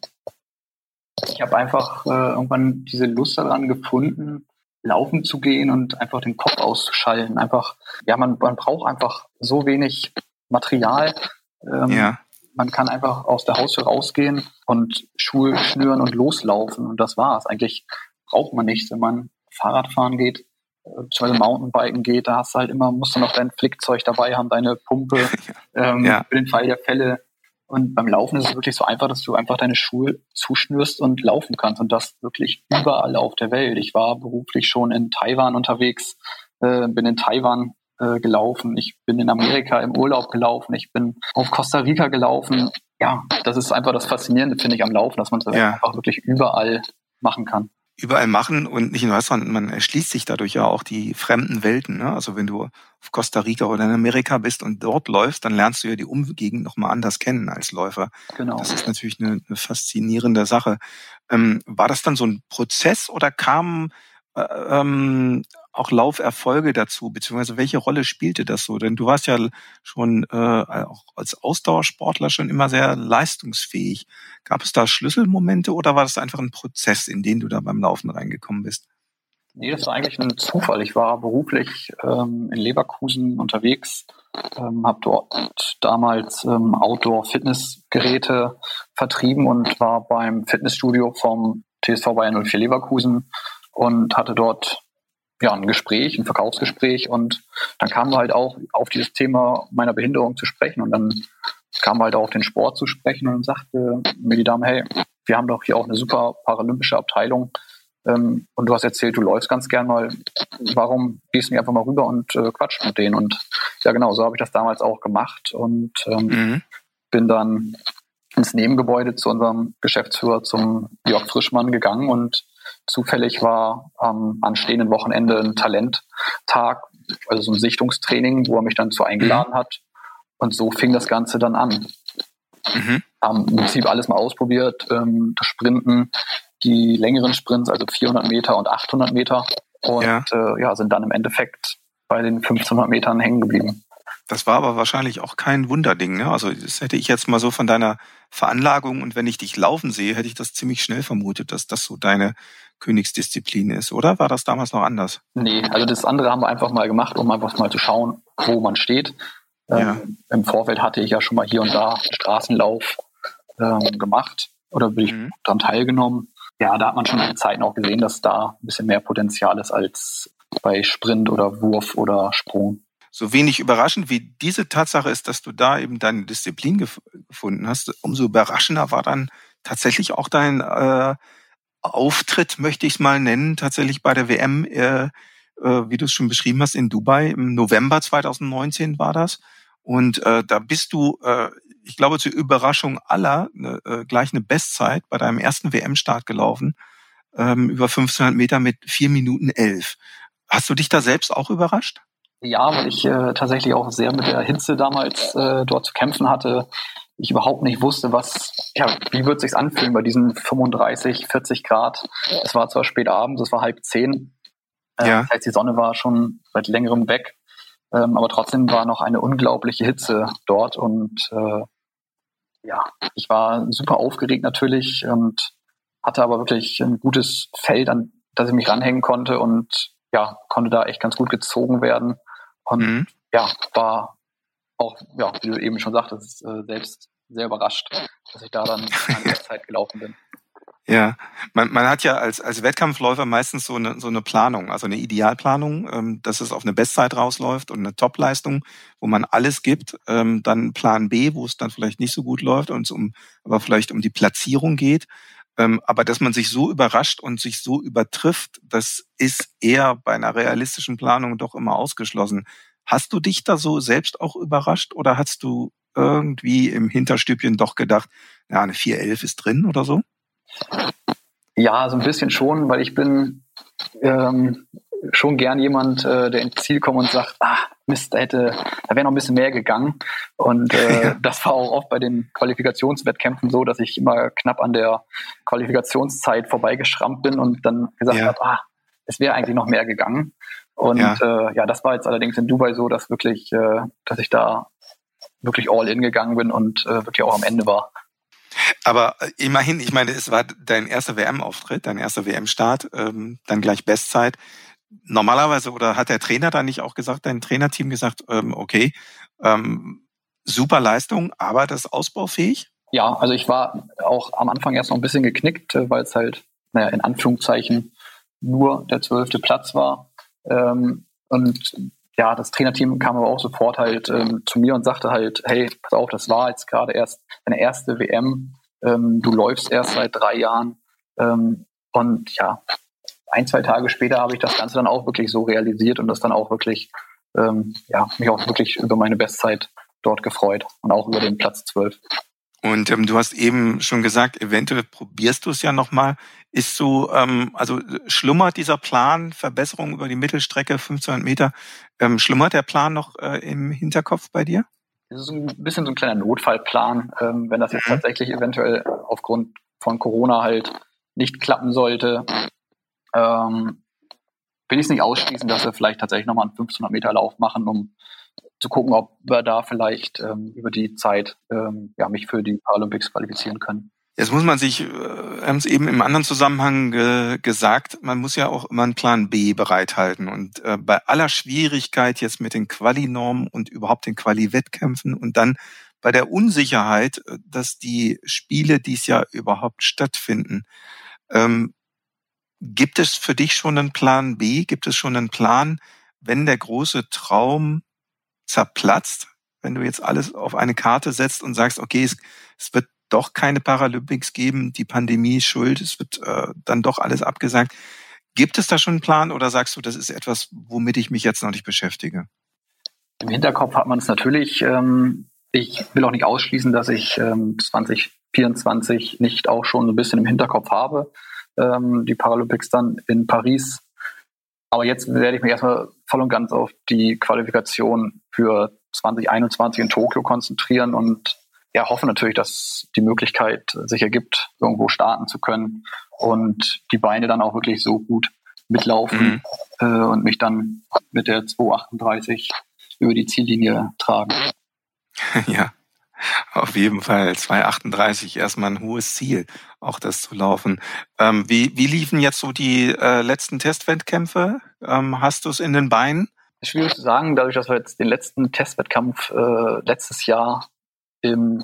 ich habe einfach äh, irgendwann diese Lust daran gefunden, laufen zu gehen und einfach den Kopf auszuschalten. Einfach, ja, man, man braucht einfach so wenig Material. Ähm, ja. Man kann einfach aus der Haustür rausgehen und Schuhe schnüren und loslaufen und das war's. Eigentlich braucht man nichts, wenn man Fahrrad fahren geht, äh, beziehungsweise Mountainbiken geht, da hast du halt immer, musst du noch dein Flickzeug dabei haben, deine Pumpe, ähm, ja. für den Fall der Fälle. Und beim Laufen ist es wirklich so einfach, dass du einfach deine Schuhe zuschnürst und laufen kannst. Und das wirklich überall auf der Welt. Ich war beruflich schon in Taiwan unterwegs, äh, bin in Taiwan äh, gelaufen, ich bin in Amerika im Urlaub gelaufen, ich bin auf Costa Rica gelaufen. Ja, das ist einfach das Faszinierende, finde ich, am Laufen, dass man es ja. einfach wirklich überall machen kann überall machen und nicht nur sondern man erschließt sich dadurch ja auch die fremden Welten. Ne? Also wenn du auf Costa Rica oder in Amerika bist und dort läufst, dann lernst du ja die Umgegend nochmal anders kennen als Läufer. Genau. Das ist natürlich eine, eine faszinierende Sache. Ähm, war das dann so ein Prozess oder kam äh, ähm, auch Lauferfolge dazu, beziehungsweise welche Rolle spielte das so? Denn du warst ja schon äh, auch als Ausdauersportler schon immer sehr leistungsfähig. Gab es da Schlüsselmomente oder war das einfach ein Prozess, in den du da beim Laufen reingekommen bist? Nee, das war eigentlich ein Zufall. Ich war beruflich ähm, in Leverkusen unterwegs, ähm, habe dort damals ähm, Outdoor-Fitnessgeräte vertrieben und war beim Fitnessstudio vom TSV Bayern 04 Leverkusen und hatte dort ja, ein Gespräch, ein Verkaufsgespräch und dann kamen wir halt auch auf dieses Thema meiner Behinderung zu sprechen und dann kamen wir halt auch auf den Sport zu sprechen und dann sagte mir die Dame, hey, wir haben doch hier auch eine super paralympische Abteilung ähm, und du hast erzählt, du läufst ganz gern mal, warum gehst du nicht einfach mal rüber und äh, quatscht mit denen und ja genau, so habe ich das damals auch gemacht und ähm, mhm. bin dann ins Nebengebäude zu unserem Geschäftsführer, zum Jörg Frischmann gegangen und Zufällig war am anstehenden Wochenende ein Talenttag, also so ein Sichtungstraining, wo er mich dann zu eingeladen mhm. hat. Und so fing das Ganze dann an. Mhm. Haben im Prinzip alles mal ausprobiert, ähm, das Sprinten, die längeren Sprints, also 400 Meter und 800 Meter. Und ja. Äh, ja, sind dann im Endeffekt bei den 1500 Metern hängen geblieben. Das war aber wahrscheinlich auch kein Wunderding. Ne? Also das hätte ich jetzt mal so von deiner Veranlagung und wenn ich dich laufen sehe, hätte ich das ziemlich schnell vermutet, dass das so deine Königsdisziplin ist, oder? War das damals noch anders? Nee, also das andere haben wir einfach mal gemacht, um einfach mal zu schauen, wo man steht. Ähm, ja. Ähm, Im Vorfeld hatte ich ja schon mal hier und da Straßenlauf ähm, gemacht oder bin ich mhm. daran teilgenommen. Ja, da hat man schon in Zeiten auch gesehen, dass da ein bisschen mehr Potenzial ist als bei Sprint oder Wurf oder Sprung so wenig überraschend wie diese Tatsache ist, dass du da eben deine Disziplin gef gefunden hast, umso überraschender war dann tatsächlich auch dein äh, Auftritt, möchte ich es mal nennen, tatsächlich bei der WM, äh, äh, wie du es schon beschrieben hast, in Dubai. Im November 2019 war das. Und äh, da bist du, äh, ich glaube, zur Überraschung aller ne, äh, gleich eine Bestzeit bei deinem ersten WM-Start gelaufen. ähm, über 1500 Meter mit vier Minuten elf. Hast du dich da selbst auch überrascht? Ja, weil ich äh, tatsächlich auch sehr mit der Hitze damals äh, dort zu kämpfen hatte. Ich überhaupt nicht wusste, was, ja, wie wird sich's anfühlen bei diesen 35, 40 Grad. Es war zwar spät abends, es war halb zehn. Äh, ja. Das heißt, die Sonne war schon seit längerem weg. Ähm, aber trotzdem war noch eine unglaubliche Hitze dort und äh, ja, ich war super aufgeregt natürlich und hatte aber wirklich ein gutes Feld, an das ich mich ranhängen konnte und ja, konnte da echt ganz gut gezogen werden. Und mhm. ja, war auch, ja, wie du eben schon sagtest, äh, selbst sehr überrascht, dass ich da dann an der Zeit gelaufen bin. Ja, man, man hat ja als, als Wettkampfläufer meistens so eine, so eine Planung, also eine Idealplanung, ähm, dass es auf eine Bestzeit rausläuft und eine Topleistung, wo man alles gibt. Ähm, dann Plan B, wo es dann vielleicht nicht so gut läuft und es um, aber vielleicht um die Platzierung geht. Ähm, aber dass man sich so überrascht und sich so übertrifft, das ist eher bei einer realistischen Planung doch immer ausgeschlossen. Hast du dich da so selbst auch überrascht oder hast du irgendwie im Hinterstübchen doch gedacht, ja, eine 411 ist drin oder so? Ja, so ein bisschen schon, weil ich bin ähm, schon gern jemand, äh, der ins Ziel kommt und sagt, ah, Mist, da hätte, da wäre noch ein bisschen mehr gegangen. Und äh, ja. das war auch oft bei den Qualifikationswettkämpfen so, dass ich immer knapp an der Qualifikationszeit vorbeigeschrammt bin und dann gesagt ja. habe, ah, es wäre eigentlich noch mehr gegangen. Und ja. Äh, ja, das war jetzt allerdings in Dubai so, dass wirklich, äh, dass ich da wirklich all in gegangen bin und äh, wirklich auch am Ende war. Aber äh, immerhin, ich meine, es war dein erster WM-Auftritt, dein erster WM-Start, ähm, dann gleich Bestzeit normalerweise oder hat der Trainer da nicht auch gesagt, dein Trainerteam gesagt, ähm, okay, ähm, super Leistung, aber das ist ausbaufähig? Ja, also ich war auch am Anfang erst noch ein bisschen geknickt, äh, weil es halt, naja, in Anführungszeichen nur der zwölfte Platz war. Ähm, und ja, das Trainerteam kam aber auch sofort halt ähm, zu mir und sagte halt, hey, pass auf, das war jetzt gerade erst deine erste WM, ähm, du läufst erst seit drei Jahren. Ähm, und ja, ein, zwei Tage später habe ich das Ganze dann auch wirklich so realisiert und das dann auch wirklich, ähm, ja, mich auch wirklich über meine Bestzeit dort gefreut und auch über den Platz 12. Und ähm, du hast eben schon gesagt, eventuell probierst du es ja nochmal. Ist so, ähm, also schlummert dieser Plan, Verbesserung über die Mittelstrecke 1500 Meter, ähm, schlummert der Plan noch äh, im Hinterkopf bei dir? Das ist ein bisschen so ein kleiner Notfallplan, ähm, wenn das jetzt mhm. tatsächlich eventuell aufgrund von Corona halt nicht klappen sollte, ähm, will ich es nicht ausschließen, dass wir vielleicht tatsächlich nochmal einen 1500 Meter Lauf machen, um zu gucken, ob wir da vielleicht ähm, über die Zeit ähm, ja, mich für die Paralympics qualifizieren können. Jetzt muss man sich, äh, haben es eben im anderen Zusammenhang ge gesagt, man muss ja auch immer einen Plan B bereithalten. Und äh, bei aller Schwierigkeit jetzt mit den Quali-Normen und überhaupt den Quali-Wettkämpfen und dann bei der Unsicherheit, äh, dass die Spiele dies Jahr überhaupt stattfinden, ähm, Gibt es für dich schon einen Plan B? Gibt es schon einen Plan, wenn der große Traum zerplatzt, wenn du jetzt alles auf eine Karte setzt und sagst, okay, es, es wird doch keine Paralympics geben, die Pandemie ist schuld, es wird äh, dann doch alles abgesagt. Gibt es da schon einen Plan oder sagst du, das ist etwas, womit ich mich jetzt noch nicht beschäftige? Im Hinterkopf hat man es natürlich. Ähm, ich will auch nicht ausschließen, dass ich ähm, 2024 nicht auch schon ein bisschen im Hinterkopf habe ähm, die Paralympics dann in Paris. Aber jetzt werde ich mich erstmal voll und ganz auf die Qualifikation für 2021 in Tokio konzentrieren und ja, hoffe natürlich, dass die Möglichkeit sich ergibt, irgendwo starten zu können und die Beine dann auch wirklich so gut mitlaufen mhm. äh, und mich dann mit der 238 über die Ziellinie tragen. Ja, auf jeden Fall 2,38 erstmal ein hohes Ziel, auch das zu laufen. Ähm, wie, wie liefen jetzt so die äh, letzten Testwettkämpfe? Ähm, hast du es in den Beinen? Schwierig zu sagen, dadurch, dass wir jetzt den letzten Testwettkampf äh, letztes Jahr im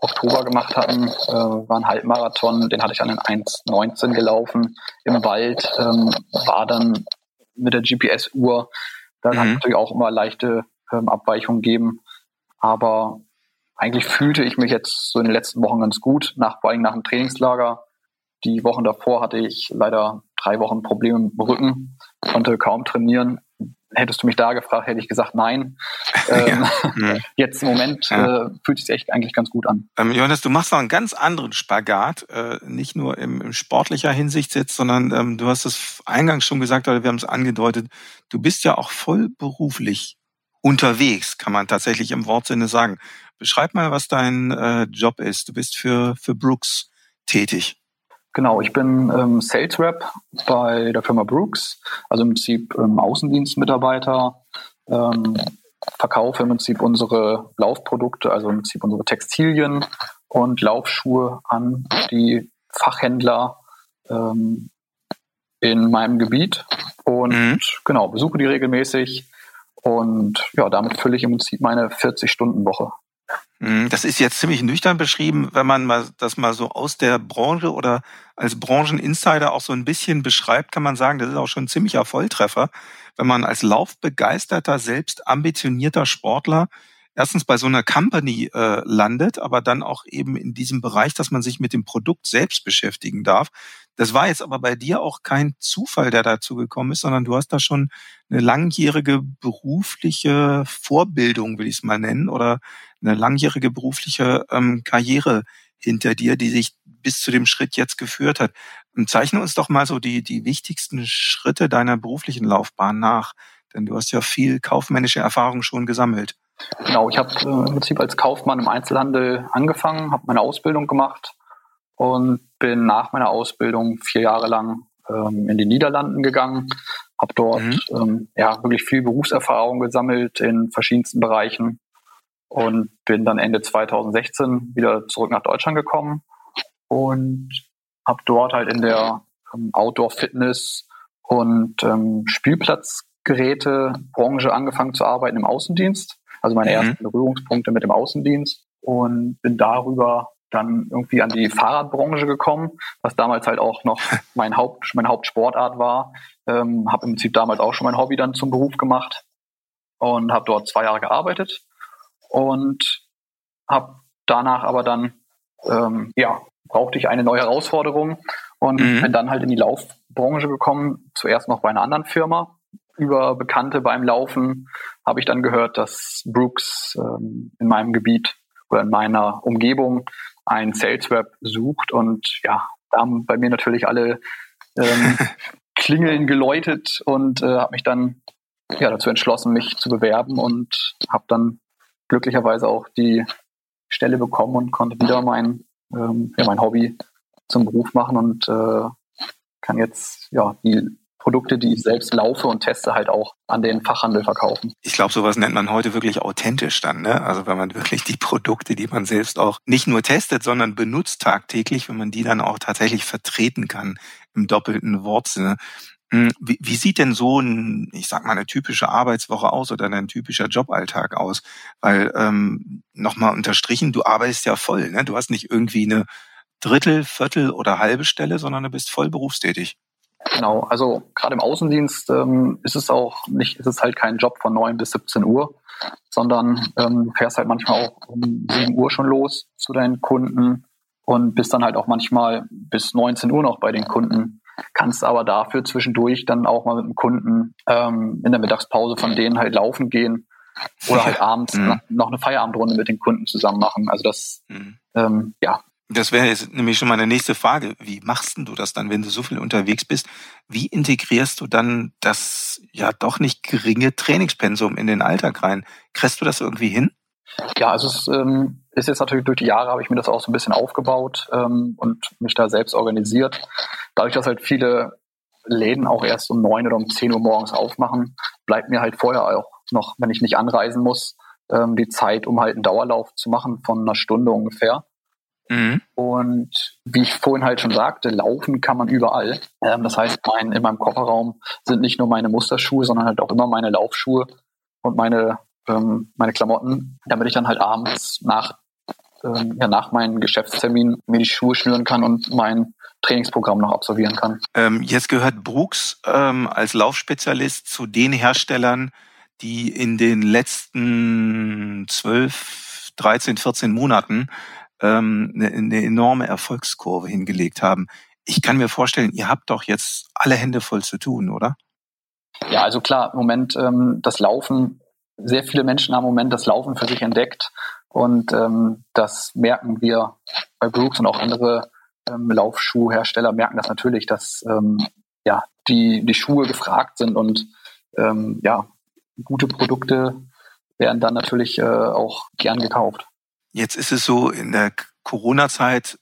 Oktober gemacht hatten, äh, war ein Halbmarathon, den hatte ich an den 1,19 gelaufen im Wald, ähm, war dann mit der GPS-Uhr, da mhm. kann es natürlich auch immer leichte ähm, Abweichungen geben, aber eigentlich fühlte ich mich jetzt so in den letzten Wochen ganz gut, nach, vor allem nach dem Trainingslager. Die Wochen davor hatte ich leider drei Wochen Probleme im Rücken, konnte kaum trainieren. hättest du mich da gefragt, hätte ich gesagt nein. Ähm, ja. Jetzt im Moment ja. äh, fühlt sich echt eigentlich ganz gut an. Ähm, Johannes, du machst noch einen ganz anderen Spagat, äh, nicht nur im, im sportlicher Hinsicht jetzt, sondern ähm, du hast es eingangs schon gesagt, oder wir haben es angedeutet, du bist ja auch voll beruflich unterwegs, kann man tatsächlich im Wortsinne sagen. Beschreib mal, was dein äh, Job ist. Du bist für, für Brooks tätig. Genau, ich bin ähm, Sales Rep bei der Firma Brooks, also im Prinzip ähm, Außendienstmitarbeiter, ähm, verkaufe im Prinzip unsere Laufprodukte, also im Prinzip unsere Textilien und Laufschuhe an die Fachhändler ähm, in meinem Gebiet und mhm. genau, besuche die regelmäßig und ja, damit fülle ich im Prinzip meine 40-Stunden-Woche. Mhm, das ist jetzt ziemlich nüchtern beschrieben, wenn man das mal so aus der Branche oder als Brancheninsider auch so ein bisschen beschreibt, kann man sagen, das ist auch schon ein ziemlicher Volltreffer, wenn man als laufbegeisterter, selbst ambitionierter Sportler erstens bei so einer Company äh, landet, aber dann auch eben in diesem Bereich, dass man sich mit dem Produkt selbst beschäftigen darf. Das war jetzt aber bei dir auch kein Zufall, der dazu gekommen ist, sondern du hast da schon eine langjährige berufliche Vorbildung, will ich es mal nennen, oder eine langjährige berufliche ähm, Karriere hinter dir, die sich bis zu dem Schritt jetzt geführt hat. Zeichne uns doch mal so die, die wichtigsten Schritte deiner beruflichen Laufbahn nach, denn du hast ja viel kaufmännische Erfahrung schon gesammelt. Genau, ich habe äh, im Prinzip als Kaufmann im Einzelhandel angefangen, habe meine Ausbildung gemacht und bin nach meiner Ausbildung vier Jahre lang ähm, in die Niederlanden gegangen, habe dort mhm. ähm, ja wirklich viel Berufserfahrung gesammelt in verschiedensten Bereichen und bin dann Ende 2016 wieder zurück nach Deutschland gekommen und habe dort halt in der ähm, Outdoor-Fitness und ähm, Spielplatzgeräte-Branche angefangen zu arbeiten im Außendienst also meine mhm. ersten Berührungspunkte mit dem Außendienst und bin darüber dann irgendwie an die Fahrradbranche gekommen, was damals halt auch noch mein Haupt, meine Hauptsportart war. Ähm, habe im Prinzip damals auch schon mein Hobby dann zum Beruf gemacht und habe dort zwei Jahre gearbeitet und habe danach aber dann ähm, ja brauchte ich eine neue Herausforderung und mhm. bin dann halt in die Laufbranche gekommen. Zuerst noch bei einer anderen Firma, über Bekannte beim Laufen habe ich dann gehört, dass Brooks ähm, in meinem Gebiet oder in meiner Umgebung ein Sales Rep sucht und ja, da haben bei mir natürlich alle ähm, Klingeln geläutet und äh, habe mich dann ja dazu entschlossen, mich zu bewerben und habe dann glücklicherweise auch die Stelle bekommen und konnte wieder mein ähm, ja, mein Hobby zum Beruf machen und äh, kann jetzt ja die Produkte, die ich selbst laufe und teste, halt auch an den Fachhandel verkaufen. Ich glaube, sowas nennt man heute wirklich authentisch dann. Ne? Also wenn man wirklich die Produkte, die man selbst auch nicht nur testet, sondern benutzt tagtäglich, wenn man die dann auch tatsächlich vertreten kann im doppelten Wortsinne. Hm, wie, wie sieht denn so ein, ich sag mal, eine typische Arbeitswoche aus oder ein typischer Joballtag aus? Weil ähm, nochmal unterstrichen, du arbeitest ja voll, ne? Du hast nicht irgendwie eine Drittel, Viertel oder halbe Stelle, sondern du bist voll berufstätig. Genau, also gerade im Außendienst ähm, ist es auch nicht, ist es halt kein Job von 9 bis 17 Uhr, sondern ähm, fährst halt manchmal auch um 7 Uhr schon los zu deinen Kunden und bist dann halt auch manchmal bis 19 Uhr noch bei den Kunden. Kannst aber dafür zwischendurch dann auch mal mit dem Kunden ähm, in der Mittagspause von denen halt laufen gehen oder halt abends mhm. noch eine Feierabendrunde mit den Kunden zusammen machen. Also das, mhm. ähm, ja, das wäre jetzt nämlich schon meine nächste Frage. Wie machst du das dann, wenn du so viel unterwegs bist? Wie integrierst du dann das ja doch nicht geringe Trainingspensum in den Alltag rein? Kriegst du das irgendwie hin? Ja, also es ähm, ist jetzt natürlich durch die Jahre habe ich mir das auch so ein bisschen aufgebaut ähm, und mich da selbst organisiert. Dadurch, dass halt viele Läden auch erst um neun oder um zehn Uhr morgens aufmachen, bleibt mir halt vorher auch noch, wenn ich nicht anreisen muss, ähm, die Zeit, um halt einen Dauerlauf zu machen von einer Stunde ungefähr. Mhm. Und wie ich vorhin halt schon sagte, laufen kann man überall. Ähm, das heißt, mein, in meinem Kofferraum sind nicht nur meine Musterschuhe, sondern halt auch immer meine Laufschuhe und meine, ähm, meine Klamotten, damit ich dann halt abends nach, ähm, ja, nach meinem Geschäftstermin mir die Schuhe schnüren kann und mein Trainingsprogramm noch absolvieren kann. Ähm, jetzt gehört Brooks ähm, als Laufspezialist zu den Herstellern, die in den letzten 12, 13, 14 Monaten ähm, eine, eine enorme Erfolgskurve hingelegt haben. Ich kann mir vorstellen, ihr habt doch jetzt alle Hände voll zu tun, oder? Ja, also klar, im Moment ähm, das Laufen, sehr viele Menschen haben im Moment das Laufen für sich entdeckt und ähm, das merken wir bei Brooks und auch andere ähm, Laufschuhhersteller merken das natürlich, dass ähm, ja, die, die Schuhe gefragt sind und ähm, ja, gute Produkte werden dann natürlich äh, auch gern gekauft. Jetzt ist es so, in der Corona-Zeit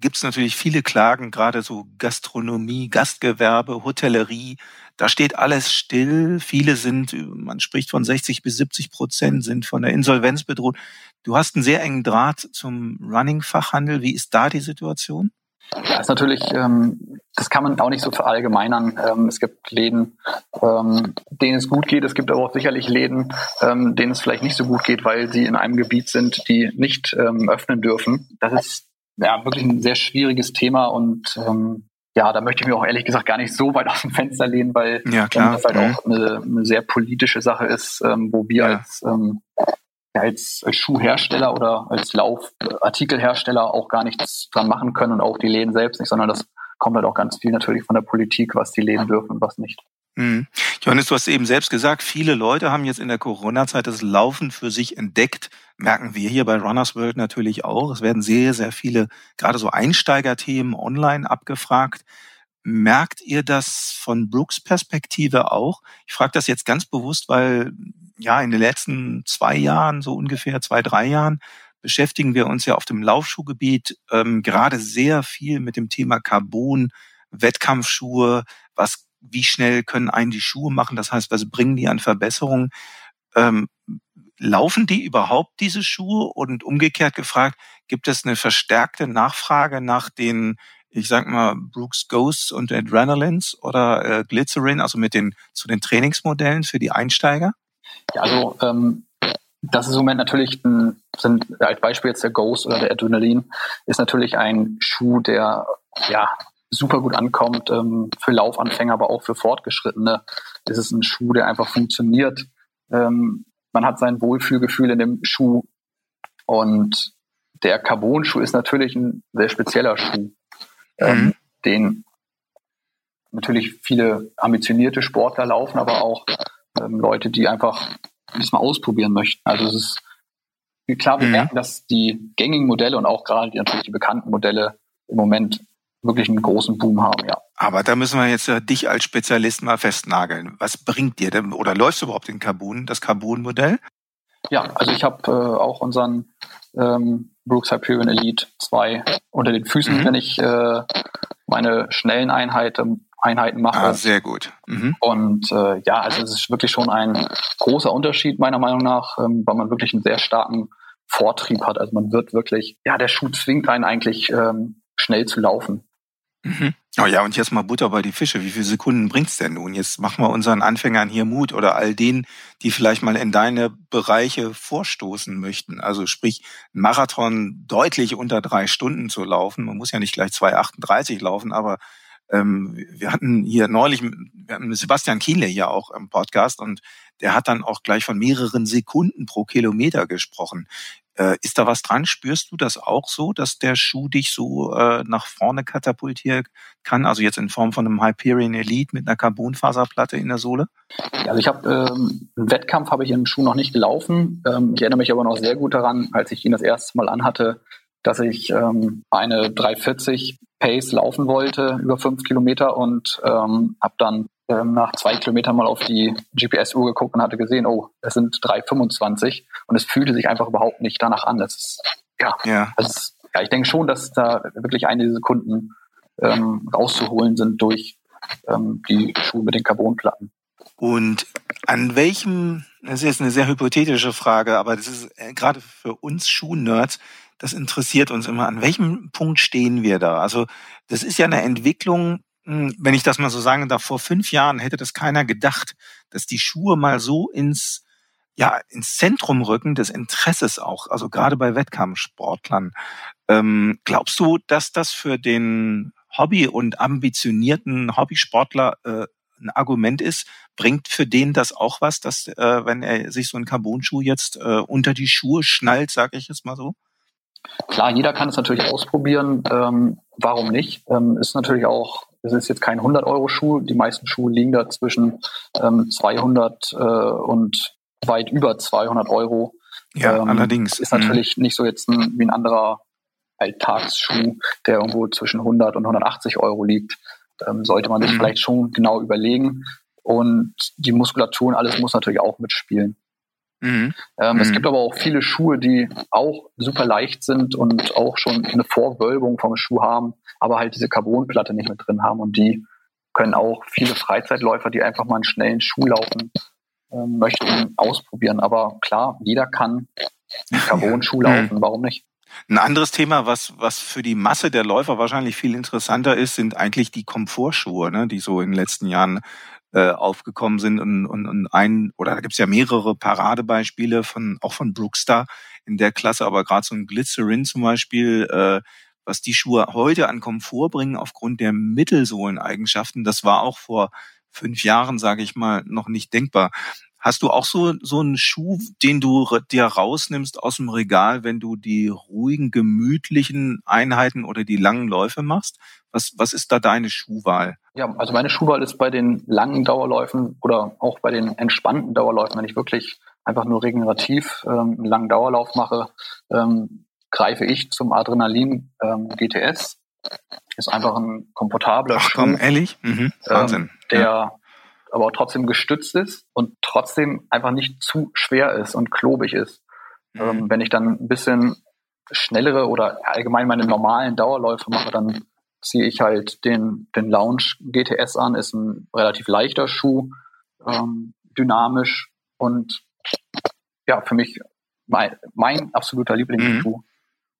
gibt es natürlich viele Klagen, gerade so Gastronomie, Gastgewerbe, Hotellerie. Da steht alles still. Viele sind, man spricht von 60 bis 70 Prozent, sind von der Insolvenz bedroht. Du hast einen sehr engen Draht zum Running-Fachhandel. Wie ist da die Situation? Ja, ist natürlich, ähm, das kann man auch nicht so verallgemeinern. Ähm, es gibt Läden, ähm, denen es gut geht. Es gibt aber auch sicherlich Läden, ähm, denen es vielleicht nicht so gut geht, weil sie in einem Gebiet sind, die nicht ähm, öffnen dürfen. Das ist ja wirklich ein sehr schwieriges Thema und ähm, ja, da möchte ich mir auch ehrlich gesagt gar nicht so weit aus dem Fenster lehnen, weil ja, klar. das halt mhm. auch eine, eine, sehr politische Sache ist, ähm, wo wir ja. als ähm, als Schuhhersteller oder als Laufartikelhersteller auch gar nichts dran machen können und auch die Läden selbst nicht, sondern das kommt halt auch ganz viel natürlich von der Politik, was die Läden dürfen und was nicht. Mhm. Johannes, du hast eben selbst gesagt, viele Leute haben jetzt in der Corona-Zeit das Laufen für sich entdeckt. Merken wir hier bei Runners World natürlich auch. Es werden sehr, sehr viele, gerade so Einsteigerthemen online abgefragt. Merkt ihr das von Brooks Perspektive auch? Ich frage das jetzt ganz bewusst, weil ja in den letzten zwei Jahren, so ungefähr zwei, drei Jahren, beschäftigen wir uns ja auf dem Laufschuhgebiet ähm, gerade sehr viel mit dem Thema Carbon, Wettkampfschuhe, was, wie schnell können einen die Schuhe machen? Das heißt, was bringen die an Verbesserungen? Ähm, laufen die überhaupt diese Schuhe? Und umgekehrt gefragt, gibt es eine verstärkte Nachfrage nach den ich sag mal, Brooks Ghosts und Adrenalins oder äh, Glycerin, also mit den zu den Trainingsmodellen für die Einsteiger? Ja, also ähm, das ist im Moment natürlich ein, sind als Beispiel jetzt der Ghost oder der Adrenalin, ist natürlich ein Schuh, der ja super gut ankommt ähm, für Laufanfänger, aber auch für Fortgeschrittene. Es ist ein Schuh, der einfach funktioniert. Ähm, man hat sein Wohlfühlgefühl in dem Schuh und der Carbon-Schuh ist natürlich ein sehr spezieller Schuh ähm, mhm. den natürlich viele ambitionierte Sportler laufen, aber auch ähm, Leute, die einfach das mal ausprobieren möchten. Also es ist klar, wir mhm. merken, dass die gängigen Modelle und auch gerade die, natürlich die bekannten Modelle im Moment wirklich einen großen Boom haben, ja. Aber da müssen wir jetzt ja dich als Spezialist mal festnageln. Was bringt dir denn oder läufst du überhaupt den Carbon, das Carbon-Modell? Ja, also ich habe äh, auch unseren ähm, Brooks Hyperion Elite 2 unter den Füßen, mhm. wenn ich äh, meine schnellen Einheiten, Einheiten mache. Ah, sehr gut. Mhm. Und äh, ja, also es ist wirklich schon ein großer Unterschied meiner Meinung nach, ähm, weil man wirklich einen sehr starken Vortrieb hat. Also man wird wirklich, ja, der Schuh zwingt einen eigentlich ähm, schnell zu laufen. Mhm. Oh ja, und jetzt mal Butter bei die Fische. Wie viele Sekunden bringt's denn nun? Jetzt machen wir unseren Anfängern hier Mut oder all denen, die vielleicht mal in deine Bereiche vorstoßen möchten. Also sprich, Marathon deutlich unter drei Stunden zu laufen. Man muss ja nicht gleich 2,38 laufen, aber ähm, wir hatten hier neulich, wir hatten Sebastian Kienle hier auch im Podcast und der hat dann auch gleich von mehreren Sekunden pro Kilometer gesprochen. Äh, ist da was dran? Spürst du das auch so, dass der Schuh dich so äh, nach vorne katapultieren kann? Also jetzt in Form von einem Hyperion Elite mit einer Carbonfaserplatte in der Sohle? Also ich habe ähm, einen Wettkampf habe ich im Schuh noch nicht gelaufen. Ähm, ich erinnere mich aber noch sehr gut daran, als ich ihn das erste Mal anhatte, dass ich ähm, eine 340 Pace laufen wollte über fünf Kilometer und ähm, habe dann ähm, nach zwei Kilometern mal auf die GPS-Uhr geguckt und hatte gesehen, oh, es sind 3,25 und es fühlte sich einfach überhaupt nicht danach an. Das ist, ja, ja. Das ja, ich denke schon, dass da wirklich einige Sekunden ähm, rauszuholen sind durch ähm, die Schuhe mit den Carbonplatten. Und an welchem, das ist jetzt eine sehr hypothetische Frage, aber das ist äh, gerade für uns Schuhnerds, das interessiert uns immer. An welchem Punkt stehen wir da? Also das ist ja eine Entwicklung, hm, wenn ich das mal so sagen darf, vor fünf Jahren hätte das keiner gedacht, dass die Schuhe mal so ins, ja, ins Zentrum rücken des Interesses auch, also gerade bei Wettkampfsportlern. Ähm, glaubst du, dass das für den Hobby- und ambitionierten Hobbysportler äh, ein Argument ist, bringt für den das auch was, dass äh, wenn er sich so einen Carbon-Schuh jetzt äh, unter die Schuhe schnallt, sage ich es mal so? Klar, jeder kann es natürlich ausprobieren. Ähm, warum nicht? Ähm, ist natürlich auch es ist jetzt kein 100-Euro-Schuh. Die meisten Schuhe liegen da zwischen ähm, 200 äh, und weit über 200 Euro. Ja, ähm, allerdings. Ist natürlich mhm. nicht so jetzt ein, wie ein anderer Alltagsschuh, der irgendwo zwischen 100 und 180 Euro liegt. Ähm, sollte man sich mhm. vielleicht schon genau überlegen. Und die Muskulatur und alles muss natürlich auch mitspielen. Mhm. Ähm, mhm. Es gibt aber auch viele Schuhe, die auch super leicht sind und auch schon eine Vorwölbung vom Schuh haben, aber halt diese Carbonplatte nicht mit drin haben. Und die können auch viele Freizeitläufer, die einfach mal einen schnellen Schuh laufen ähm, möchten, ausprobieren. Aber klar, jeder kann einen Carbon-Schuh laufen. Mhm. Warum nicht? Ein anderes Thema, was, was für die Masse der Läufer wahrscheinlich viel interessanter ist, sind eigentlich die Komfortschuhe, ne, die so in den letzten Jahren äh, aufgekommen sind und, und, und ein oder da gibt's ja mehrere Paradebeispiele von auch von Brookstar in der Klasse, aber gerade so ein Glycerin zum Beispiel, äh, was die Schuhe heute an Komfort bringen aufgrund der Mittelsohleneigenschaften, das war auch vor fünf Jahren, sage ich mal, noch nicht denkbar. Hast du auch so, so einen Schuh, den du dir rausnimmst aus dem Regal, wenn du die ruhigen, gemütlichen Einheiten oder die langen Läufe machst? Was, was ist da deine Schuhwahl? Ja, also meine Schuhwahl ist bei den langen Dauerläufen oder auch bei den entspannten Dauerläufen, wenn ich wirklich einfach nur regenerativ ähm, einen langen Dauerlauf mache, ähm, greife ich zum Adrenalin ähm, GTS. Ist einfach ein komfortabler Ach, komm, ehrlich? Mhm. Wahnsinn. Ähm, der ja aber auch trotzdem gestützt ist und trotzdem einfach nicht zu schwer ist und klobig ist. Mhm. Ähm, wenn ich dann ein bisschen schnellere oder allgemein meine normalen Dauerläufe mache, dann ziehe ich halt den, den Lounge GTS an, ist ein relativ leichter Schuh, ähm, dynamisch und ja, für mich mein, mein absoluter Lieblingsschuh mhm.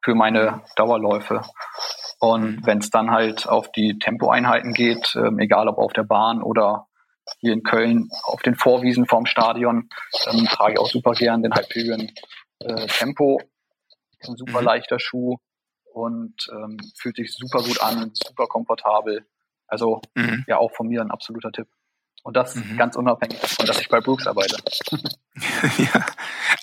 für meine Dauerläufe. Und mhm. wenn es dann halt auf die Tempoeinheiten geht, ähm, egal ob auf der Bahn oder hier in Köln auf den Vorwiesen vorm Stadion ähm, trage ich auch super gern den Hyperion äh, Tempo. Ein super mhm. leichter Schuh und ähm, fühlt sich super gut an, super komfortabel. Also mhm. ja, auch von mir ein absoluter Tipp. Und das mhm. ganz unabhängig davon, dass ich bei Brooks arbeite. ja,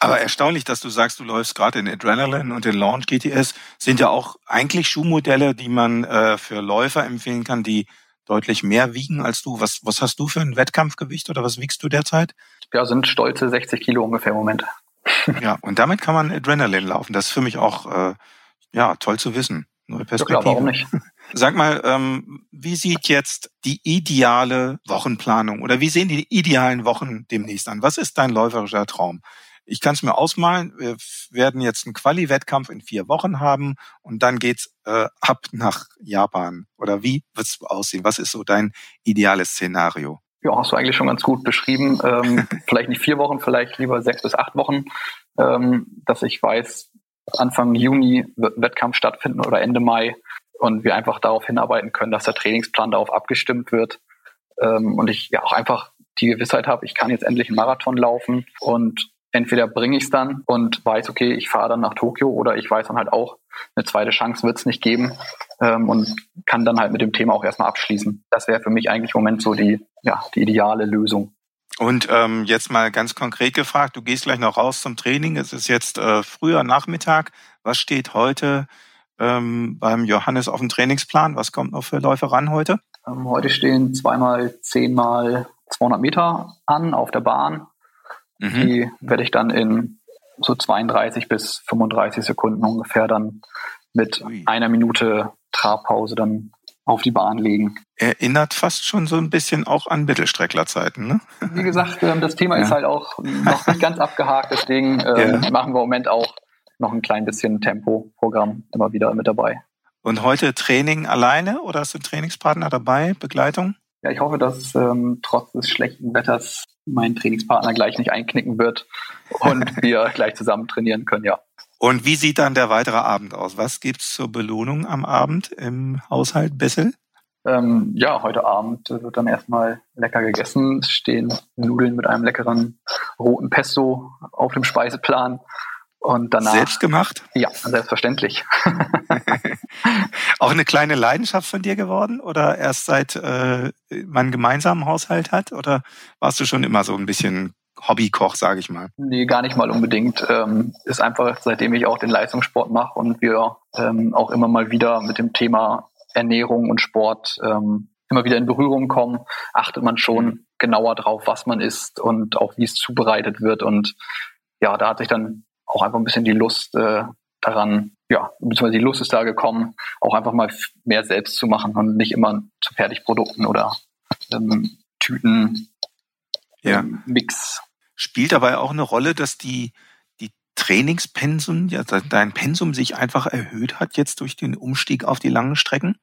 aber erstaunlich, dass du sagst, du läufst gerade in Adrenaline und in Launch GTS, sind ja auch eigentlich Schuhmodelle, die man äh, für Läufer empfehlen kann, die deutlich mehr wiegen als du. Was, was hast du für ein Wettkampfgewicht oder was wiegst du derzeit? Ja, sind stolze 60 Kilo ungefähr im Moment. ja, und damit kann man Adrenaline laufen. Das ist für mich auch äh, ja toll zu wissen. Neue Perspektive. Ja, klar, warum nicht? Sag mal, ähm, wie sieht jetzt die ideale Wochenplanung oder wie sehen die idealen Wochen demnächst an? Was ist dein läuferischer Traum? Ich kann es mir ausmalen. Wir werden jetzt einen Quali-Wettkampf in vier Wochen haben und dann geht's äh, ab nach Japan. Oder wie wird's aussehen? Was ist so dein ideales Szenario? Ja, hast du eigentlich schon ganz gut beschrieben. Ähm, vielleicht nicht vier Wochen, vielleicht lieber sechs bis acht Wochen, ähm, dass ich weiß, Anfang Juni wird ein Wettkampf stattfinden oder Ende Mai und wir einfach darauf hinarbeiten können, dass der Trainingsplan darauf abgestimmt wird ähm, und ich ja auch einfach die Gewissheit habe, ich kann jetzt endlich einen Marathon laufen und entweder bringe ich es dann und weiß, okay, ich fahre dann nach Tokio oder ich weiß dann halt auch, eine zweite Chance wird es nicht geben ähm, und kann dann halt mit dem Thema auch erstmal abschließen. Das wäre für mich eigentlich im Moment so die, ja, die ideale Lösung. Und ähm, jetzt mal ganz konkret gefragt, du gehst gleich noch raus zum Training. Es ist jetzt äh, früher Nachmittag. Was steht heute ähm, beim Johannes auf dem Trainingsplan? Was kommt noch für Läufe ran heute? Ähm, heute stehen zweimal zehnmal 200 Meter an auf der Bahn Mhm. Die werde ich dann in so 32 bis 35 Sekunden ungefähr dann mit Ui. einer Minute Trabpause dann auf die Bahn legen. Erinnert fast schon so ein bisschen auch an Mittelstrecklerzeiten, ne? Wie gesagt, ähm, das Thema ja. ist halt auch noch nicht ganz abgehakt, deswegen ähm, ja. machen wir im Moment auch noch ein klein bisschen Tempo-Programm immer wieder mit dabei. Und heute Training alleine oder sind Trainingspartner dabei, Begleitung? Ja, ich hoffe, dass ähm, trotz des schlechten Wetters mein Trainingspartner gleich nicht einknicken wird und wir gleich zusammen trainieren können, ja. Und wie sieht dann der weitere Abend aus? Was gibt's zur Belohnung am Abend im Haushalt Bessel? Ähm, ja, heute Abend wird dann erstmal lecker gegessen. Es stehen Nudeln mit einem leckeren roten Pesto auf dem Speiseplan. Und danach. Selbst gemacht? Ja, selbstverständlich. Auch eine kleine Leidenschaft von dir geworden oder erst seit äh, man gemeinsamen Haushalt hat? Oder warst du schon immer so ein bisschen Hobbykoch, sage ich mal? Nee, gar nicht mal unbedingt. Ähm, ist einfach, seitdem ich auch den Leistungssport mache und wir ähm, auch immer mal wieder mit dem Thema Ernährung und Sport ähm, immer wieder in Berührung kommen, achtet man schon genauer drauf, was man isst und auch wie es zubereitet wird. Und ja, da hat sich dann auch einfach ein bisschen die Lust äh, daran, ja, beziehungsweise die Lust ist da gekommen, auch einfach mal mehr selbst zu machen und nicht immer zu Fertigprodukten oder ähm, Tüten ja. Ähm, Mix. Spielt dabei auch eine Rolle, dass die, die Trainingspensum, ja, dein Pensum sich einfach erhöht hat jetzt durch den Umstieg auf die langen Strecken?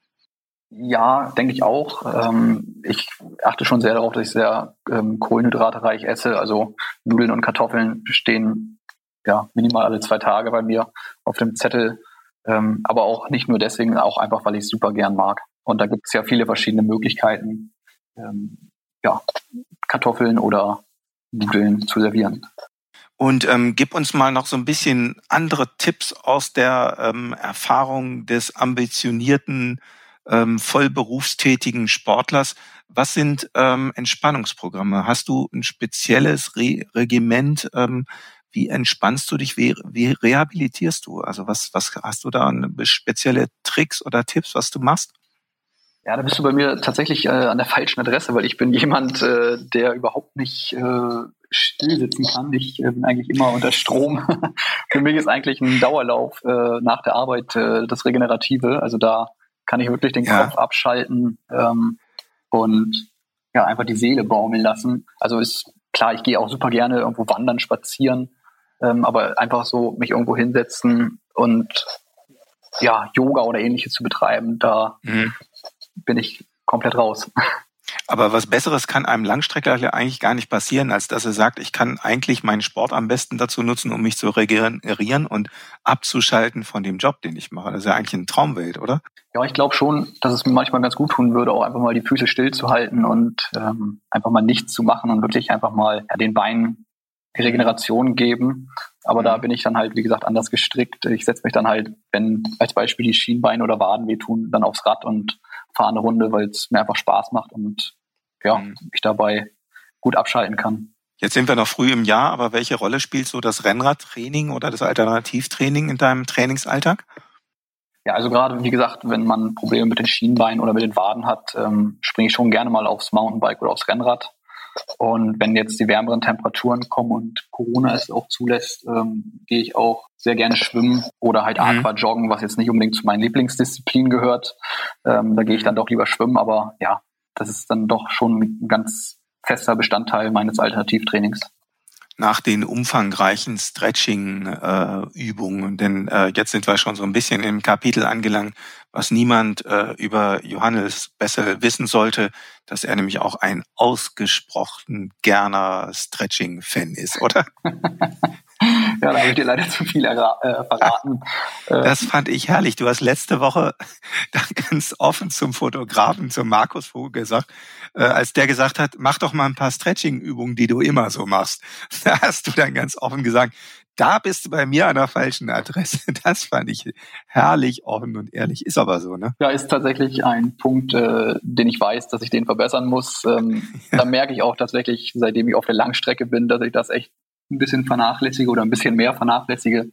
Ja, denke ich auch. Ähm, ich achte schon sehr darauf, dass ich sehr ähm, kohlenhydratereich esse. Also Nudeln und Kartoffeln stehen ja minimal alle zwei Tage bei mir auf dem Zettel. Ähm, aber auch nicht nur deswegen, auch einfach, weil ich es super gern mag. Und da gibt es ja viele verschiedene Möglichkeiten, ähm, ja, Kartoffeln oder Nudeln zu servieren. Und ähm, gib uns mal noch so ein bisschen andere Tipps aus der ähm, Erfahrung des ambitionierten ähm, vollberufstätigen Sportlers. Was sind ähm, Entspannungsprogramme? Hast du ein spezielles Re Regiment? Ähm, wie entspannst du dich? Wie, wie rehabilitierst du? Also was, was hast du da spezielle Tricks oder Tipps, was du machst? Ja, da bist du bei mir tatsächlich äh, an der falschen Adresse, weil ich bin jemand, äh, der überhaupt nicht äh, still sitzen kann. Ich äh, bin eigentlich immer unter Strom. Für mich ist eigentlich ein Dauerlauf äh, nach der Arbeit äh, das Regenerative. Also da kann ich wirklich den ja. Kopf abschalten ähm, und ja, einfach die Seele baumeln lassen. Also ist klar, ich gehe auch super gerne irgendwo wandern, spazieren, ähm, aber einfach so mich irgendwo hinsetzen und ja, Yoga oder ähnliches zu betreiben, da mhm. bin ich komplett raus. Aber was Besseres kann einem Langstreckler eigentlich gar nicht passieren, als dass er sagt, ich kann eigentlich meinen Sport am besten dazu nutzen, um mich zu regenerieren und abzuschalten von dem Job, den ich mache. Das ist ja eigentlich eine Traumwelt, oder? Ja, ich glaube schon, dass es mir manchmal ganz gut tun würde, auch einfach mal die Füße stillzuhalten und ähm, einfach mal nichts zu machen und wirklich einfach mal ja, den Beinen Regeneration geben. Aber da mhm. bin ich dann halt, wie gesagt, anders gestrickt. Ich setze mich dann halt, wenn als Beispiel die Schienbeine oder Waden wehtun, dann aufs Rad und fahre eine Runde, weil es mir einfach Spaß macht und ja, mhm. ich dabei gut abschalten kann. Jetzt sind wir noch früh im Jahr, aber welche Rolle spielt so das Rennradtraining oder das Alternativtraining in deinem Trainingsalltag? Ja, also gerade wie gesagt, wenn man Probleme mit den Schienbeinen oder mit den Waden hat, ähm, springe ich schon gerne mal aufs Mountainbike oder aufs Rennrad. Und wenn jetzt die wärmeren Temperaturen kommen und Corona es auch zulässt, ähm, gehe ich auch sehr gerne schwimmen oder halt mhm. Aquajoggen, was jetzt nicht unbedingt zu meinen Lieblingsdisziplinen gehört. Ähm, da gehe ich dann doch lieber schwimmen, aber ja, das ist dann doch schon ein ganz fester Bestandteil meines Alternativtrainings nach den umfangreichen Stretching-Übungen, äh, denn äh, jetzt sind wir schon so ein bisschen im Kapitel angelangt, was niemand äh, über Johannes Bessel wissen sollte, dass er nämlich auch ein ausgesprochen gerner Stretching-Fan ist, oder? ja, da habe ich dir leider zu viel äh, verraten. Äh, das fand ich herrlich. Du hast letzte Woche ganz offen zum Fotografen, zum Markus Vogel gesagt, äh, als der gesagt hat, mach doch mal ein paar Stretching-Übungen, die du immer so machst. Da hast du dann ganz offen gesagt, da bist du bei mir an der falschen Adresse. Das fand ich herrlich, offen und ehrlich. Ist aber so, ne? Ja, ist tatsächlich ein Punkt, äh, den ich weiß, dass ich den verbessern muss. Ähm, ja. Da merke ich auch tatsächlich, seitdem ich auf der Langstrecke bin, dass ich das echt ein bisschen vernachlässige oder ein bisschen mehr vernachlässige.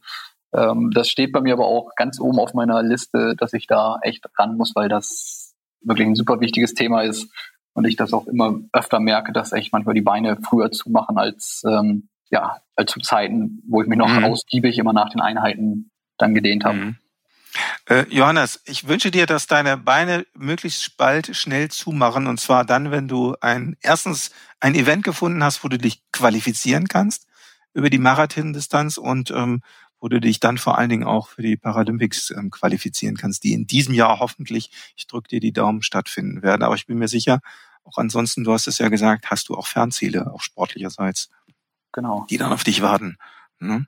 Ähm, das steht bei mir aber auch ganz oben auf meiner Liste, dass ich da echt ran muss, weil das wirklich ein super wichtiges Thema ist und ich das auch immer öfter merke, dass echt manchmal die Beine früher zumachen als ähm, ja als zu Zeiten, wo ich mich noch mhm. ausgiebig immer nach den Einheiten dann gedehnt habe. Mhm. Äh, Johannes, ich wünsche dir, dass deine Beine möglichst bald schnell zumachen und zwar dann, wenn du ein erstens ein Event gefunden hast, wo du dich qualifizieren kannst über die Marathondistanz und ähm, wo du dich dann vor allen Dingen auch für die Paralympics ähm, qualifizieren kannst, die in diesem Jahr hoffentlich, ich drücke dir die Daumen, stattfinden werden. Aber ich bin mir sicher, auch ansonsten, du hast es ja gesagt, hast du auch Fernziele, auch sportlicherseits, genau. die dann auf dich warten. Ne?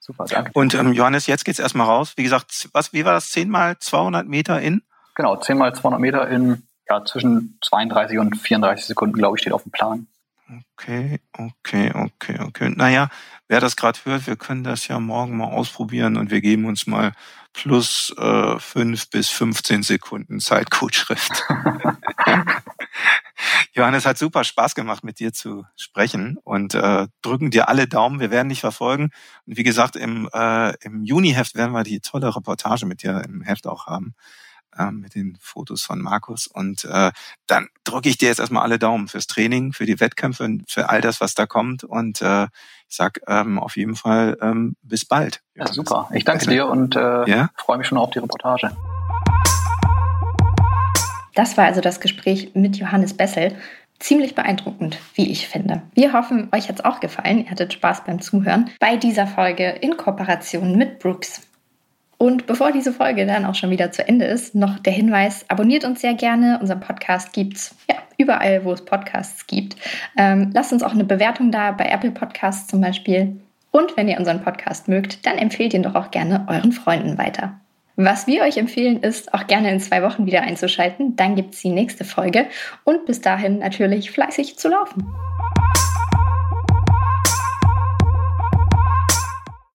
Super, danke. Und ähm, Johannes, jetzt geht's erstmal raus. Wie gesagt, was, wie war das? 10 mal 200 Meter in? Genau, 10 mal 200 Meter in ja, zwischen 32 und 34 Sekunden, glaube ich, steht auf dem Plan. Okay, okay, okay, okay. Naja, wer das gerade hört, wir können das ja morgen mal ausprobieren und wir geben uns mal plus äh, fünf bis 15 Sekunden Zeitgutschrift. Johannes hat super Spaß gemacht, mit dir zu sprechen und äh, drücken dir alle Daumen. Wir werden dich verfolgen. Und wie gesagt, im, äh, im Juni-Heft werden wir die tolle Reportage mit dir im Heft auch haben. Äh, mit den Fotos von Markus. Und äh, dann drücke ich dir jetzt erstmal alle Daumen fürs Training, für die Wettkämpfe, für all das, was da kommt. Und äh, ich sag ähm, auf jeden Fall ähm, bis bald. Ja, super. Ich danke dir und äh, ja? freue mich schon auf die Reportage. Das war also das Gespräch mit Johannes Bessel. Ziemlich beeindruckend, wie ich finde. Wir hoffen, euch hat es auch gefallen. Ihr hattet Spaß beim Zuhören bei dieser Folge in Kooperation mit Brooks. Und bevor diese Folge dann auch schon wieder zu Ende ist, noch der Hinweis, abonniert uns sehr gerne. Unser Podcast gibt's ja überall, wo es Podcasts gibt. Ähm, lasst uns auch eine Bewertung da, bei Apple Podcasts zum Beispiel. Und wenn ihr unseren Podcast mögt, dann empfehlt ihn doch auch gerne euren Freunden weiter. Was wir euch empfehlen, ist auch gerne in zwei Wochen wieder einzuschalten. Dann gibt es die nächste Folge und bis dahin natürlich fleißig zu laufen.